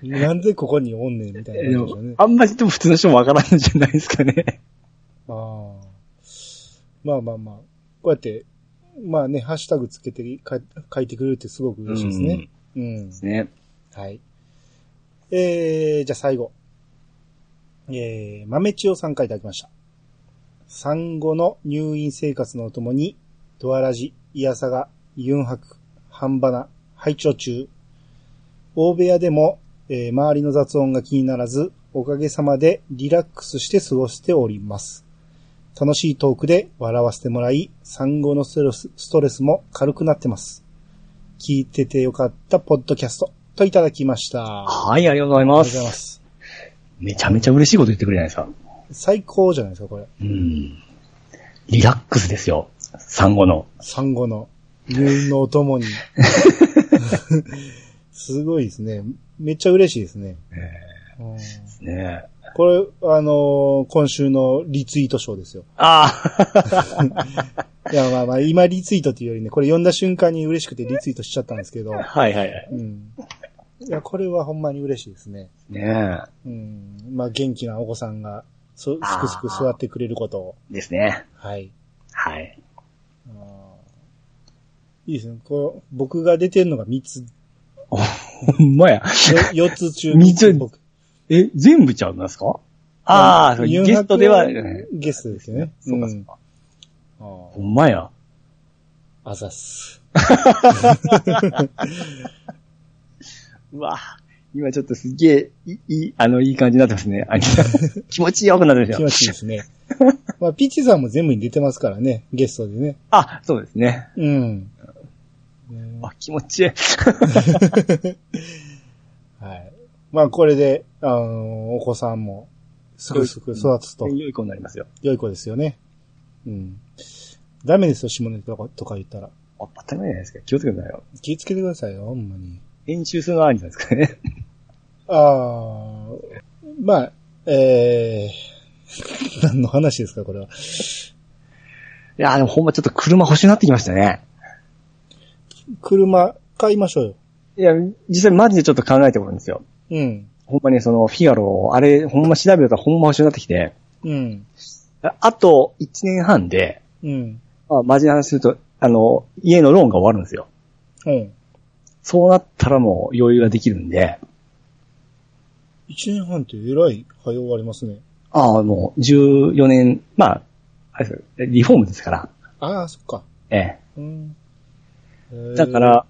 すねなんでここにおんねんみたいなでも感じでしょうね。あんまりでも普通の人もわからんんじゃないですかね。ああ。まあまあまあ。こうやって、まあね、ハッシュタグつけてか書いてくれるってすごく嬉しいですね。うん。ですね。はい。えー、じゃあ最後。えー、豆千代さんからいただきました。産後の入院生活のともに、ドアラジ、イヤサガ、ユンハク、ハンバナ、拝聴中。大部屋でも、えー周りの雑音が気にならず、おかげさまでリラックスして過ごしております。楽しいトークで笑わせてもらい、産後のストレスストレスも軽くなってます。聞いててよかったポッドキャストといただきました。あはい、ありがとうございりがとうます。ございます。めちゃめちゃ嬉しいこと言ってくれないですか？最高じゃないですか、これ。うん。リラックスですよ。産後の。産後の入院のお供に。すごいですね。めっちゃ嬉しいですね。うんねこれ、あのー今週のリツイート賞ですよ。あ いや、まあまあ、今リツイートっていうよりね、これ読んだ瞬間に嬉しくてリツイートしちゃったんですけどあ。、はいはいはい。うん。いや、これはほんまに嬉しいですね。ねうん。まあ、元気なお子さんが、そ、すくすく座ってくれることを。え。ですね。はい。はい。いいですね。こう、僕が出てるのが3つ、ほんまや。4つ中三つ僕。え、全部ちゃうんですか？ああ、ゲストでは、ゲストですよね。そうかそうか。あほんまや。あ、あざっす。うわ今ちょっとすげえ、いい、いあの、いい感じになってますね。あ 気持ちよくなってる気持ちいいですね。まあ、ピッチさんも全部に出てますからね、ゲストでね。あ、そうですね。うん。あ、気持ちいい。はい。まあ、これで、あのお子さんも、すくすく育つと、良い子になりますよ。良い子ですよね。うん。ダメですよ、下ネタとかとか言ったら。あ、当たり前じゃないですか。気をつけてくださいよ。気をつけてくださいよ、ほんまに。練習するのはありなんですかね。ああ、まあ、えー、何の話ですか、これは。いや、でもほんまちょっと車欲しくなってきましたね。車買いましょうよ。いや、実際マジでちょっと考えてもらうんですよ。うん。ほんまにその、フィガロ、あれ、ほんま調べたらほんま欲しくなってきて、うん。ああと1年半で、うん。まあ、マジな話すると、あの、家のローンが終わるんですよ。うん。そうなったらもう余裕ができるんで、一年半ってえらい早終わりますね。ああ、もう14年、まあ、あれですよリフォームですから、ああ、そっか。ええ。うん。えーだか、ら、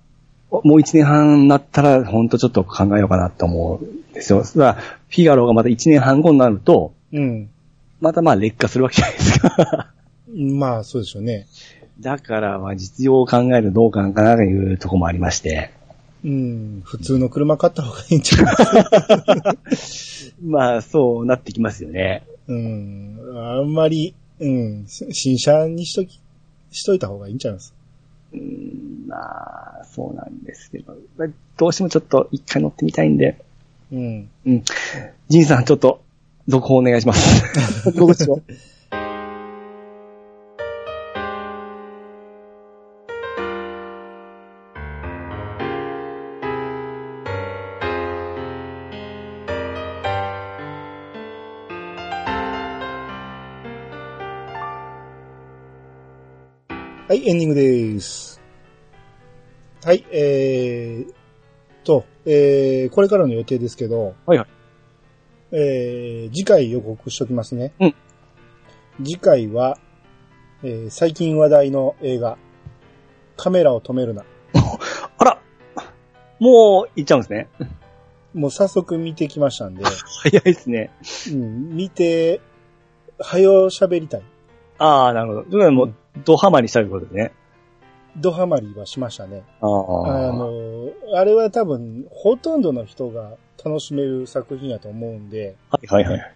もう1年半になったら、ほんとちょっと考えようかなと思うんですよ。だからフィガロがまた1年半後になると、うん。またまあ劣化するわけじゃないですか。まあ、そうでしょうね。だから、まあ実用を考えるとどうかなというところもありまして。うん。普通の車買った方がいいんちゃい？ま すまあ、そうなってきますよね。うん。あんまり、うん。新車にしとき、しといた方がいいんちゃいます？うん、まあ、そうなんですけど、まあどうしてもちょっと一回乗ってみたいんで、うん。うん。ジンさん、ちょっと、続報お願いします。どうしよう。はい、エンディングです。はい、えー、と、えー、これからの予定ですけど、はいはい。えー、次回予告しときますね。うん。次回は、えー、最近話題の映画、カメラを止めるな。あらもう、行っちゃうんですね。もう早速見てきましたんで、早いですね。うん、見て、はよ喋りたい。ああ、なるほど。ということでもう、ドハマりしたということですね。ドハマりはしましたね。あああ。の、あれは多分、ほとんどの人が楽しめる作品やと思うんで、はいはいはい。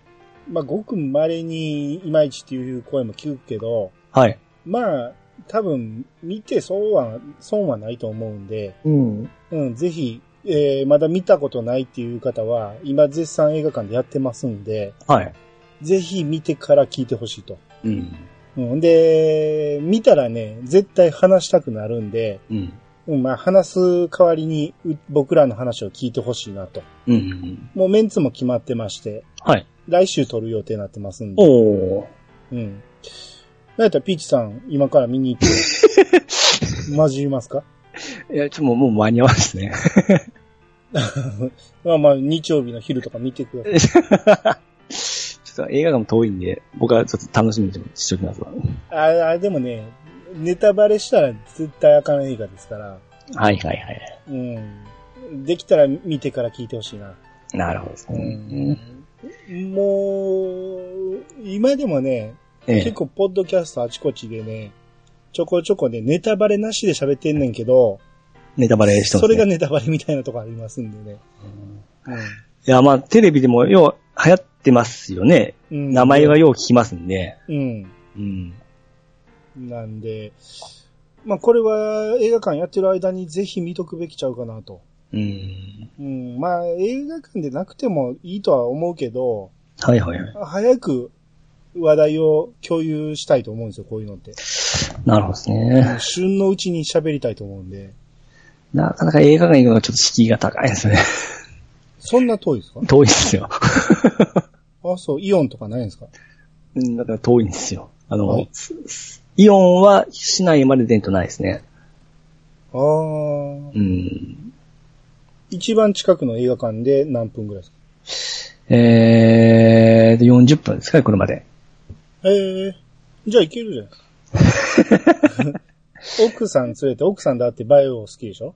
まあ、ごく稀にいまいちっていう声も聞くけど、はい。まあ、多分、見て損は、損はないと思うんで、うん。うん、ぜひ、えー、まだ見たことないっていう方は、今絶賛映画館でやってますんで、はい。ぜひ見てから聞いてほしいと。うん。うん、で、見たらね、絶対話したくなるんで、うん。うん、まあ話す代わりにう僕らの話を聞いてほしいなと。うん。もうメンツも決まってまして、はい。来週撮る予定になってますんで。おー。うん。なんやったらピーチさん、今から見に行って、混じりますか？いや、ちょっともうもう間に合わないですね。まあまあ、日曜日の昼とか見てください。映画館も遠いんで、僕はちょっと楽しみにしておきますわ。ああ、でもね、ネタバレしたら絶対あかん映画ですから、はいはいはい。うん。できたら見てから聞いてほしいな。なるほどですね。もう、今でもね、ええ結構ポッドキャストあちこちでね、ちょこちょこね、ネタバレなしで喋ってんねんけど、ネタバレしてます、ね。それがネタバレみたいなとこありますんでね。いや、まあ、テレビでもよう流行ってますよね。うん。名前はよう聞きますんで。うん。うん。なんで、まあこれは映画館やってる間にぜひ見とくべきちゃうかなと。うん。うん。まあ映画館でなくてもいいとは思うけど、はいはいはい。早く話題を共有したいと思うんですよ、こういうのって。なるほどですね。旬のうちに喋りたいと思うんで。なかなか映画館行くのがちょっと敷居が高いですね。そんな遠いですか？遠いですよ。あ、そう、イオンとかないんですか？うんだから遠いんですよ。あの、はいイオンは市内まで出んとないですね。ああ、うん。一番近くの映画館で何分ぐらいですか？えー、で40分ですかね、車で。ええじゃあいけるじゃないですか。奥さん連れて、奥さんだってバイオ好きでしょ？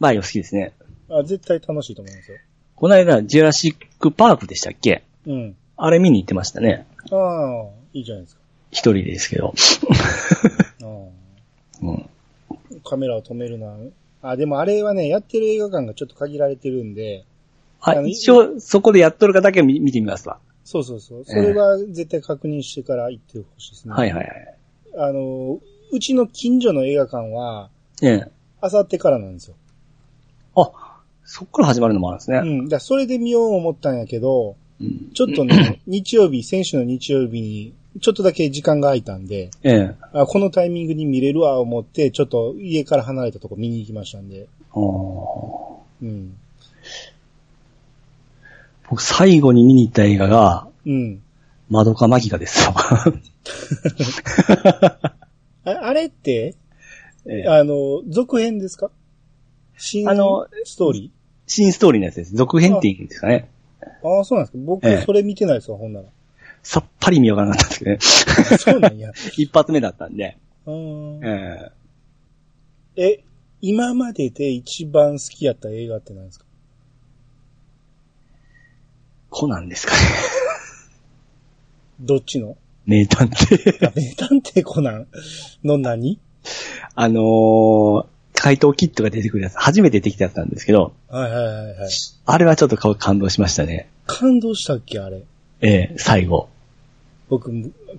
バイオ好きですね。あ、絶対楽しいと思いますよ。この間、ジュラシックパークでしたっけ？うん。あれ見に行ってましたね。ああ、いいじゃないですか。一人ですけど。あ うん。あカメラを止めるのは、あ、でもあれはね、やってる映画館がちょっと限られてるんで、あ、あの一応、そこでやっとるかだけ見見てみますわ。そうそうそう。それは絶対確認してから行ってほしいですね。はいはいはい。あの、うちの近所の映画館は、ええ。あさってからなんですよ。あ、そっから始まるのもあるんですね。うん。だそれで見よう思ったんやけど、うん。ちょっとね、日曜日、先週の日曜日に、ちょっとだけ時間が空いたんで、ええ。あこのタイミングに見れるわ思って、ちょっと家から離れたとこ見に行きましたんで。あーうん。僕、最後に見に行った映画が、うん。マドカマギカですよ。ああれって、ええあの、続編ですか？新あのストーリ新ストーリーのやつです。続編っていうんですかね。ーああ、そうなんですか僕、ええそれ見てないですわ、ほんなら。さっぱり見ようかなかったんですけどね。そうなんや。一発目だったんで。うんえええ、今までで一番好きやった映画って何ですか？コナンですかね。どっちの？名探偵。あ名探偵コナンの何？あのー、怪盗キットが出てくるやつ、初めて出てきたやつなんですけど、はいはいはいはい。あれはちょっと顔感動しましたね。感動したっけあれ？ええ最後。僕、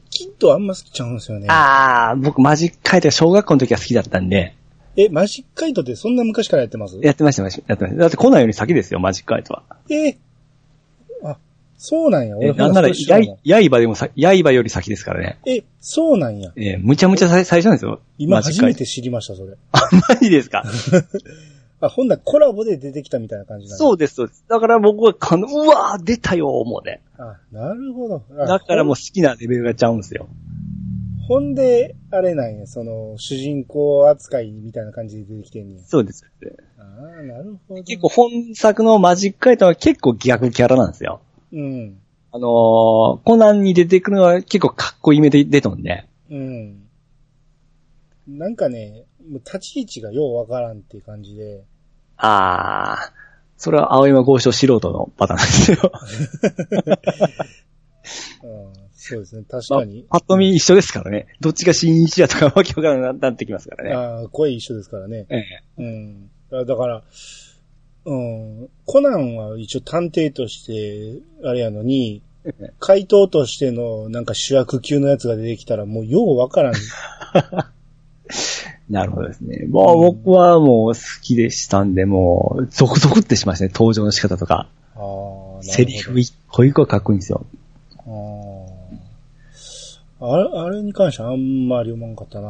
きっとあんま好きちゃうんですよね。ああ、僕マジック書いて小学校の時は好きだったんで、え、マジックカイトってそんな昔からやってます？やってました、やってました。だってコナンより先ですよ、マジックカイトは。えあ、そうなんや。え俺なんなら、や、刃でもさ、刃より先ですからね。え、そうなんや。ええむちゃむちゃ最最初なんですよ。今。初めて知りました、それ。あ、マジですか？あ、ほんならコラボで出てきたみたいな感じなんやそうです、そうです。だから僕は感動、うわー出たよ、思うね。あ、なるほど。あだからもう好きなレベルがちゃうんですよ。ほんで、あれなんや、その、主人公扱いみたいな感じで出てきてんねや。そうです。ああ、なるほど。結構本作のマジックカイトは結構逆キャラなんですよ。うん。あのー、コナンに出てくるのは結構かっこいい目で出とんで。うん。なんかね、もう立ち位置がようわからんっていう感じで。あー、それは青山豪商素人のパターンなんですよ。うん、そうですね、確まあかに。パッと見一緒ですからね。どっちが新一だとかわけわからなくなってきますからね。ああ、声一緒ですからね。ええ。うん。だだから、うん、コナンは一応探偵として、あれやのに、怪盗としてのなんか主役級のやつが出てきたらもうようわからん。なるほどですね。もう僕はもう好きでしたんで、もう、ゾクゾクってしましたね。登場の仕方とか。セリフ一個一個かっこいいんですよ。ああれ、あれに関してはあんまり思わんかったな。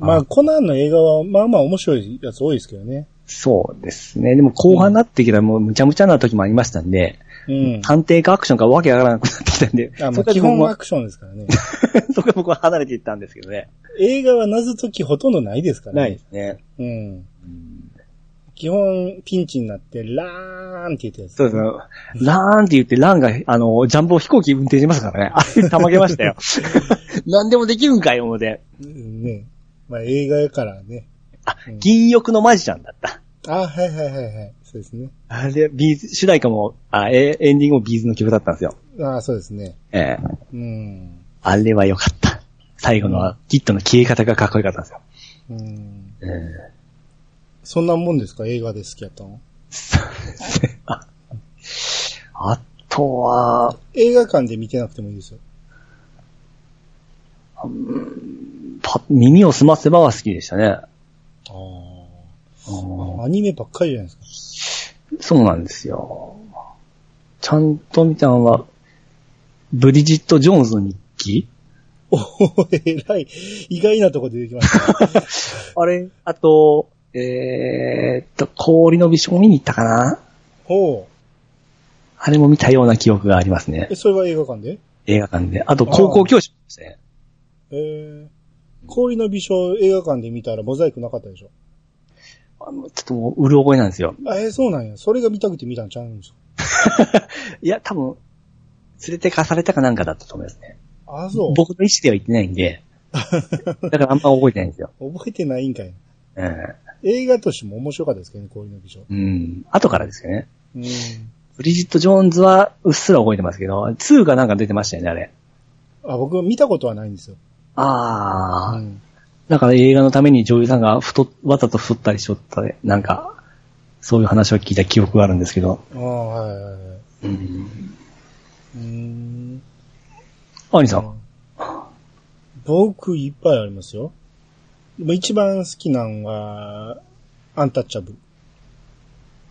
まあ、コナンの映画はまあまあ面白いやつ多いですけどね。そうですね。でも後半になってきたらもうむちゃむちゃな時もありましたんで、うん。探偵かアクションかわけわからなくなってきたんで、あ、まあ、基僕は本アクションですからね。そこから僕は離れていったんですけどね。映画は謎解きほとんどないですからね。ないですね。うん。基本、ピンチになって、ラーンって言ったやつ。そうですね。ラーンって言って、ランが、あの、ジャンボ飛行機運転しますからね。あれ、たまげましたよ。何でもできるんかい、思うて。うんね。まあ、映画やからね。あうん、銀翼のマジシャンだった。あ、はいはいはいはい。そうですね。あれ、 B'z、主題歌も、あ、えエンディングも B'z の曲だったんですよ。あそうですね。ええうん。あれは良かった。最後のキットの消え方がかっこよかったんですよ。うん。うん。そんなもんですか？映画で好きやったのああとは、映画館で見てなくてもいいですよ。パ耳を澄ませばは好きでしたね。ああ。アニメばっかりじゃないですか。そうなんですよ。ちゃんと見たのは、ブリジット・ジョーンズの日記おお、えらい。意外なとこ出てきました。あれあと、えー、っと、氷の美少見に行ったかな？ほう。あれも見たような記憶がありますねえ、。それは映画館で？映画館で。あと、高校教師ですね。えー、氷の美少映画館で見たらモザイクなかったでしょ？あのちょっともう、うる覚えなんですよ。あ、えーそうなんや。それが見たくて見たんちゃうんです？かいや、多分、連れてかされたかなんかだったと思いますね。あ、そう。僕の意思では言ってないんで、だからあんま覚えてないんですよ。覚えてないんかい。うん。映画としても面白かったですけどね、氷の美少。うん。後からですよね。うん。ブリジット・ジョーンズはうっすら覚えてますけど、2がなんか出てましたよね、あれ。あ、僕見たことはないんですよ。あー。うん。だから映画のために女優さんが太っ、わざと太ったりしとったで、なんか、そういう話を聞いた記憶があるんですけど。ああ、はいはいはい。うん。うーん。アニさん。僕いっぱいありますよ。一番好きなんは、アンタッチャブル。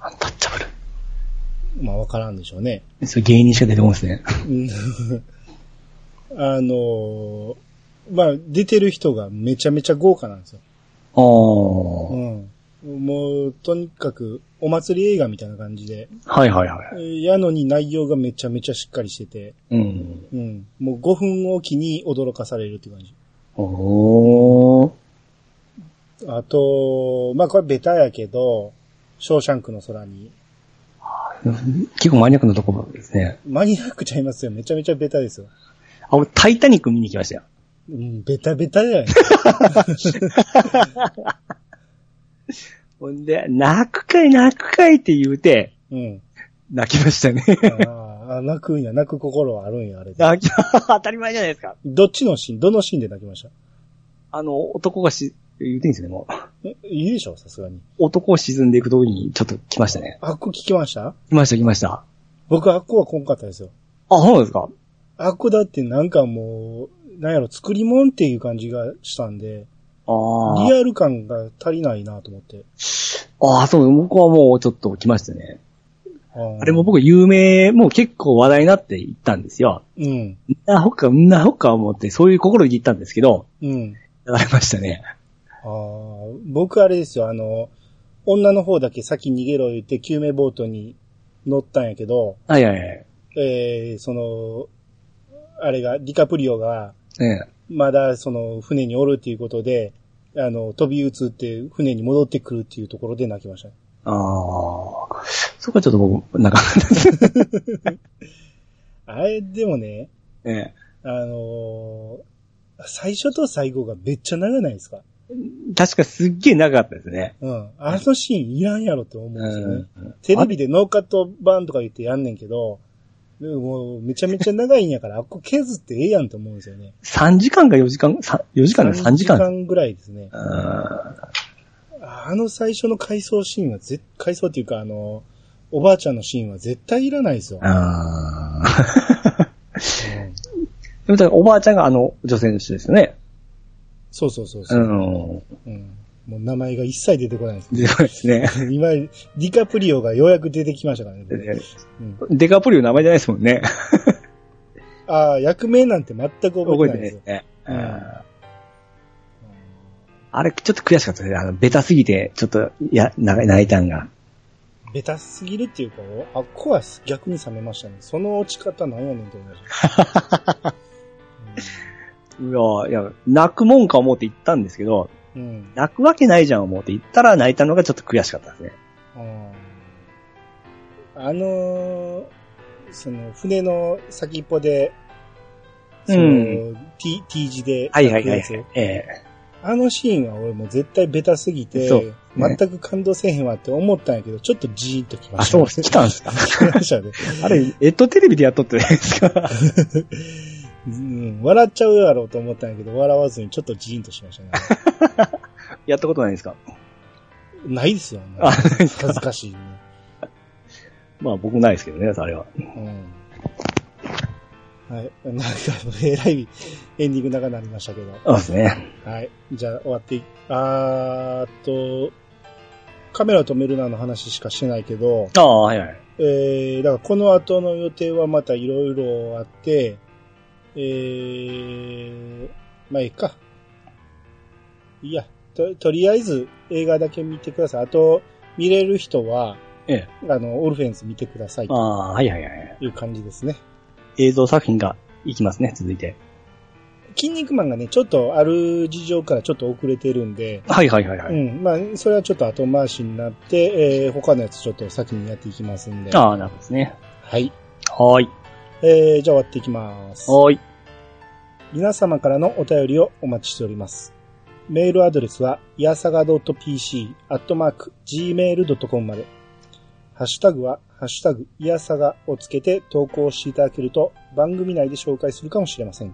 アンタッチャブル？まあわからんでしょうね。それ芸人しか出てこないですね。うん あのーまあ出てる人がめちゃめちゃ豪華なんですよ。あー。うん。もう、とにかく、お祭り映画みたいな感じで、はいはいはえーやのに内容がめちゃめちゃしっかりしてて、い。うん。うん。もう5分おきに驚かされるっていう感じ。おー。あと、まあこれベタやけど、ショーシャンクの空に。結構マニアックなところですね。マニアックちゃいますよ。めちゃめちゃベタですよ。あ、俺、タイタニック見に行きましたよ。うん、ベタベタじゃないほんで、泣くかい泣くかいって言うて、うん。泣きましたね。ああ、泣くんや、泣く心はあるんや、あれで。泣き、当たり前じゃないですか。どっちのシーン、どのシーンで泣きました？あの、男がし、言うていいんですよね、もう。えいいでしょ、さすがに。男を沈んでいくときにちょっと来ましたね。あっこ聞きました？来ました来ました。僕あっこはこんかったですよ。あ、そうですかあっこだってなんかもう、なんやろ、作り物っていう感じがしたんで、あリアル感が足りないなと思って。あ。ああ、そう、僕はもうちょっと来ましたね。あーあれも僕有名、もう結構話題になって行ったんですよ。うん。なほっか、んなほっか思って、そういう心で行ったんですけど、うん。やられましたね。あー僕あれですよ、あの、女の方だけ先逃げろ言って救命ボートに乗ったんやけど、はいはいはい。えー、その、あれが、ディカプリオが、えまだその船におるっていうことで、あの、飛び移って船に戻ってくるっていうところで泣きました。ああ。そこはちょっと僕、なんか、あれ、でもね、ええ。あのー最初と最後がめっちゃ長ないですか？確かすっげえ長かったですね。うん。あのシーンいらんやろって思うんですよね。うんテレビでノーカット版とか言ってやんねんけど、でももうめちゃめちゃ長いんやから、あっこ削ってええやんと思うんですよね。3時間か4時間、さ4時間か3時間。3時間ぐらいですね。うんあの最初の回想シーンはぜ、回想っていうかあの、おばあちゃんのシーンは絶対いらないですよ。ああ。うん でもおばあちゃんがあの女性の人ですよね。そうそうそうそうう、ん。うんもう名前が一切出てこないです。でそうですね。今、ディカプリオがようやく出てきましたからね。うんデカプリオの名前じゃないですもんね。ああ、役名なんて全く覚覚ええてないですね。うんうんあれ、ちょっと悔しかったですね。あの、ベタすぎて、ちょっと、いや、泣泣いたんが。ベタすぎるっていうか、あっこは逆に冷めましたね。その落ち方なんやねんと思いました。いや、いや、泣くもんか思って言ったんですけど、うん。うん泣くわけないじゃん思って言ったら泣いたのがちょっと悔しかったですね。あのーその、船の先っぽで、その、うん。T、T 字で、はいはいはいやつ。ええ。あのシーンは俺もう絶対ベタすぎて、そう。ね。全く感動せえへんわって思ったんやけど、ちょっとジーンときまあ、した、そう、来たんですか？来ましたね。あれ、エットテレビでやっとってないですか うん、笑っちゃうやろうと思ったんやけど、笑わずにちょっとジーンとしましたね。やったことないですか？ないですよ、もうあ、ないですか？恥ずかしいね。まあ僕ないですけどね、あれは。うん。はい。なんか、えらいエンディング長くなりましたけど。そうですね。はい。じゃあ終わってい、あーっと、カメラ止めるなの話しかしてないけど、ああ、はいはい。えー、だからこの後の予定はまたいろいろあって、えー、まあいいか。いいや、と、とりあえず映画だけ見てください。あと、見れる人は、ええ。あの、オルフェンズ見てくださいああ、はいはいはい。という感じですね。映像作品がいきますね、続いて。筋肉マンがね、ちょっとある事情からちょっと遅れてるんで、はいはいはいはい。うん。まあ、それはちょっと後回しになって、えー、他のやつちょっと先にやっていきますんで。ああ、なるほどですね。はい。はーい。えー、じゃあ終わっていきます。はーい。皆様からのお便りをお待ちしております。メールアドレスは、いやさが .pc、アットマーク、gmail.com まで。ハッシュタグは、ハッシュタグ、いやさがをつけて投稿していただけると、番組内で紹介するかもしれません。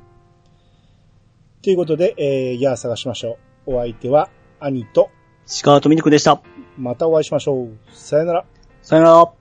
ということで、えー、いやさがしましょう。お相手は、兄と、シカートミルクでした。またお会いしましょう。さよなら。さよなら。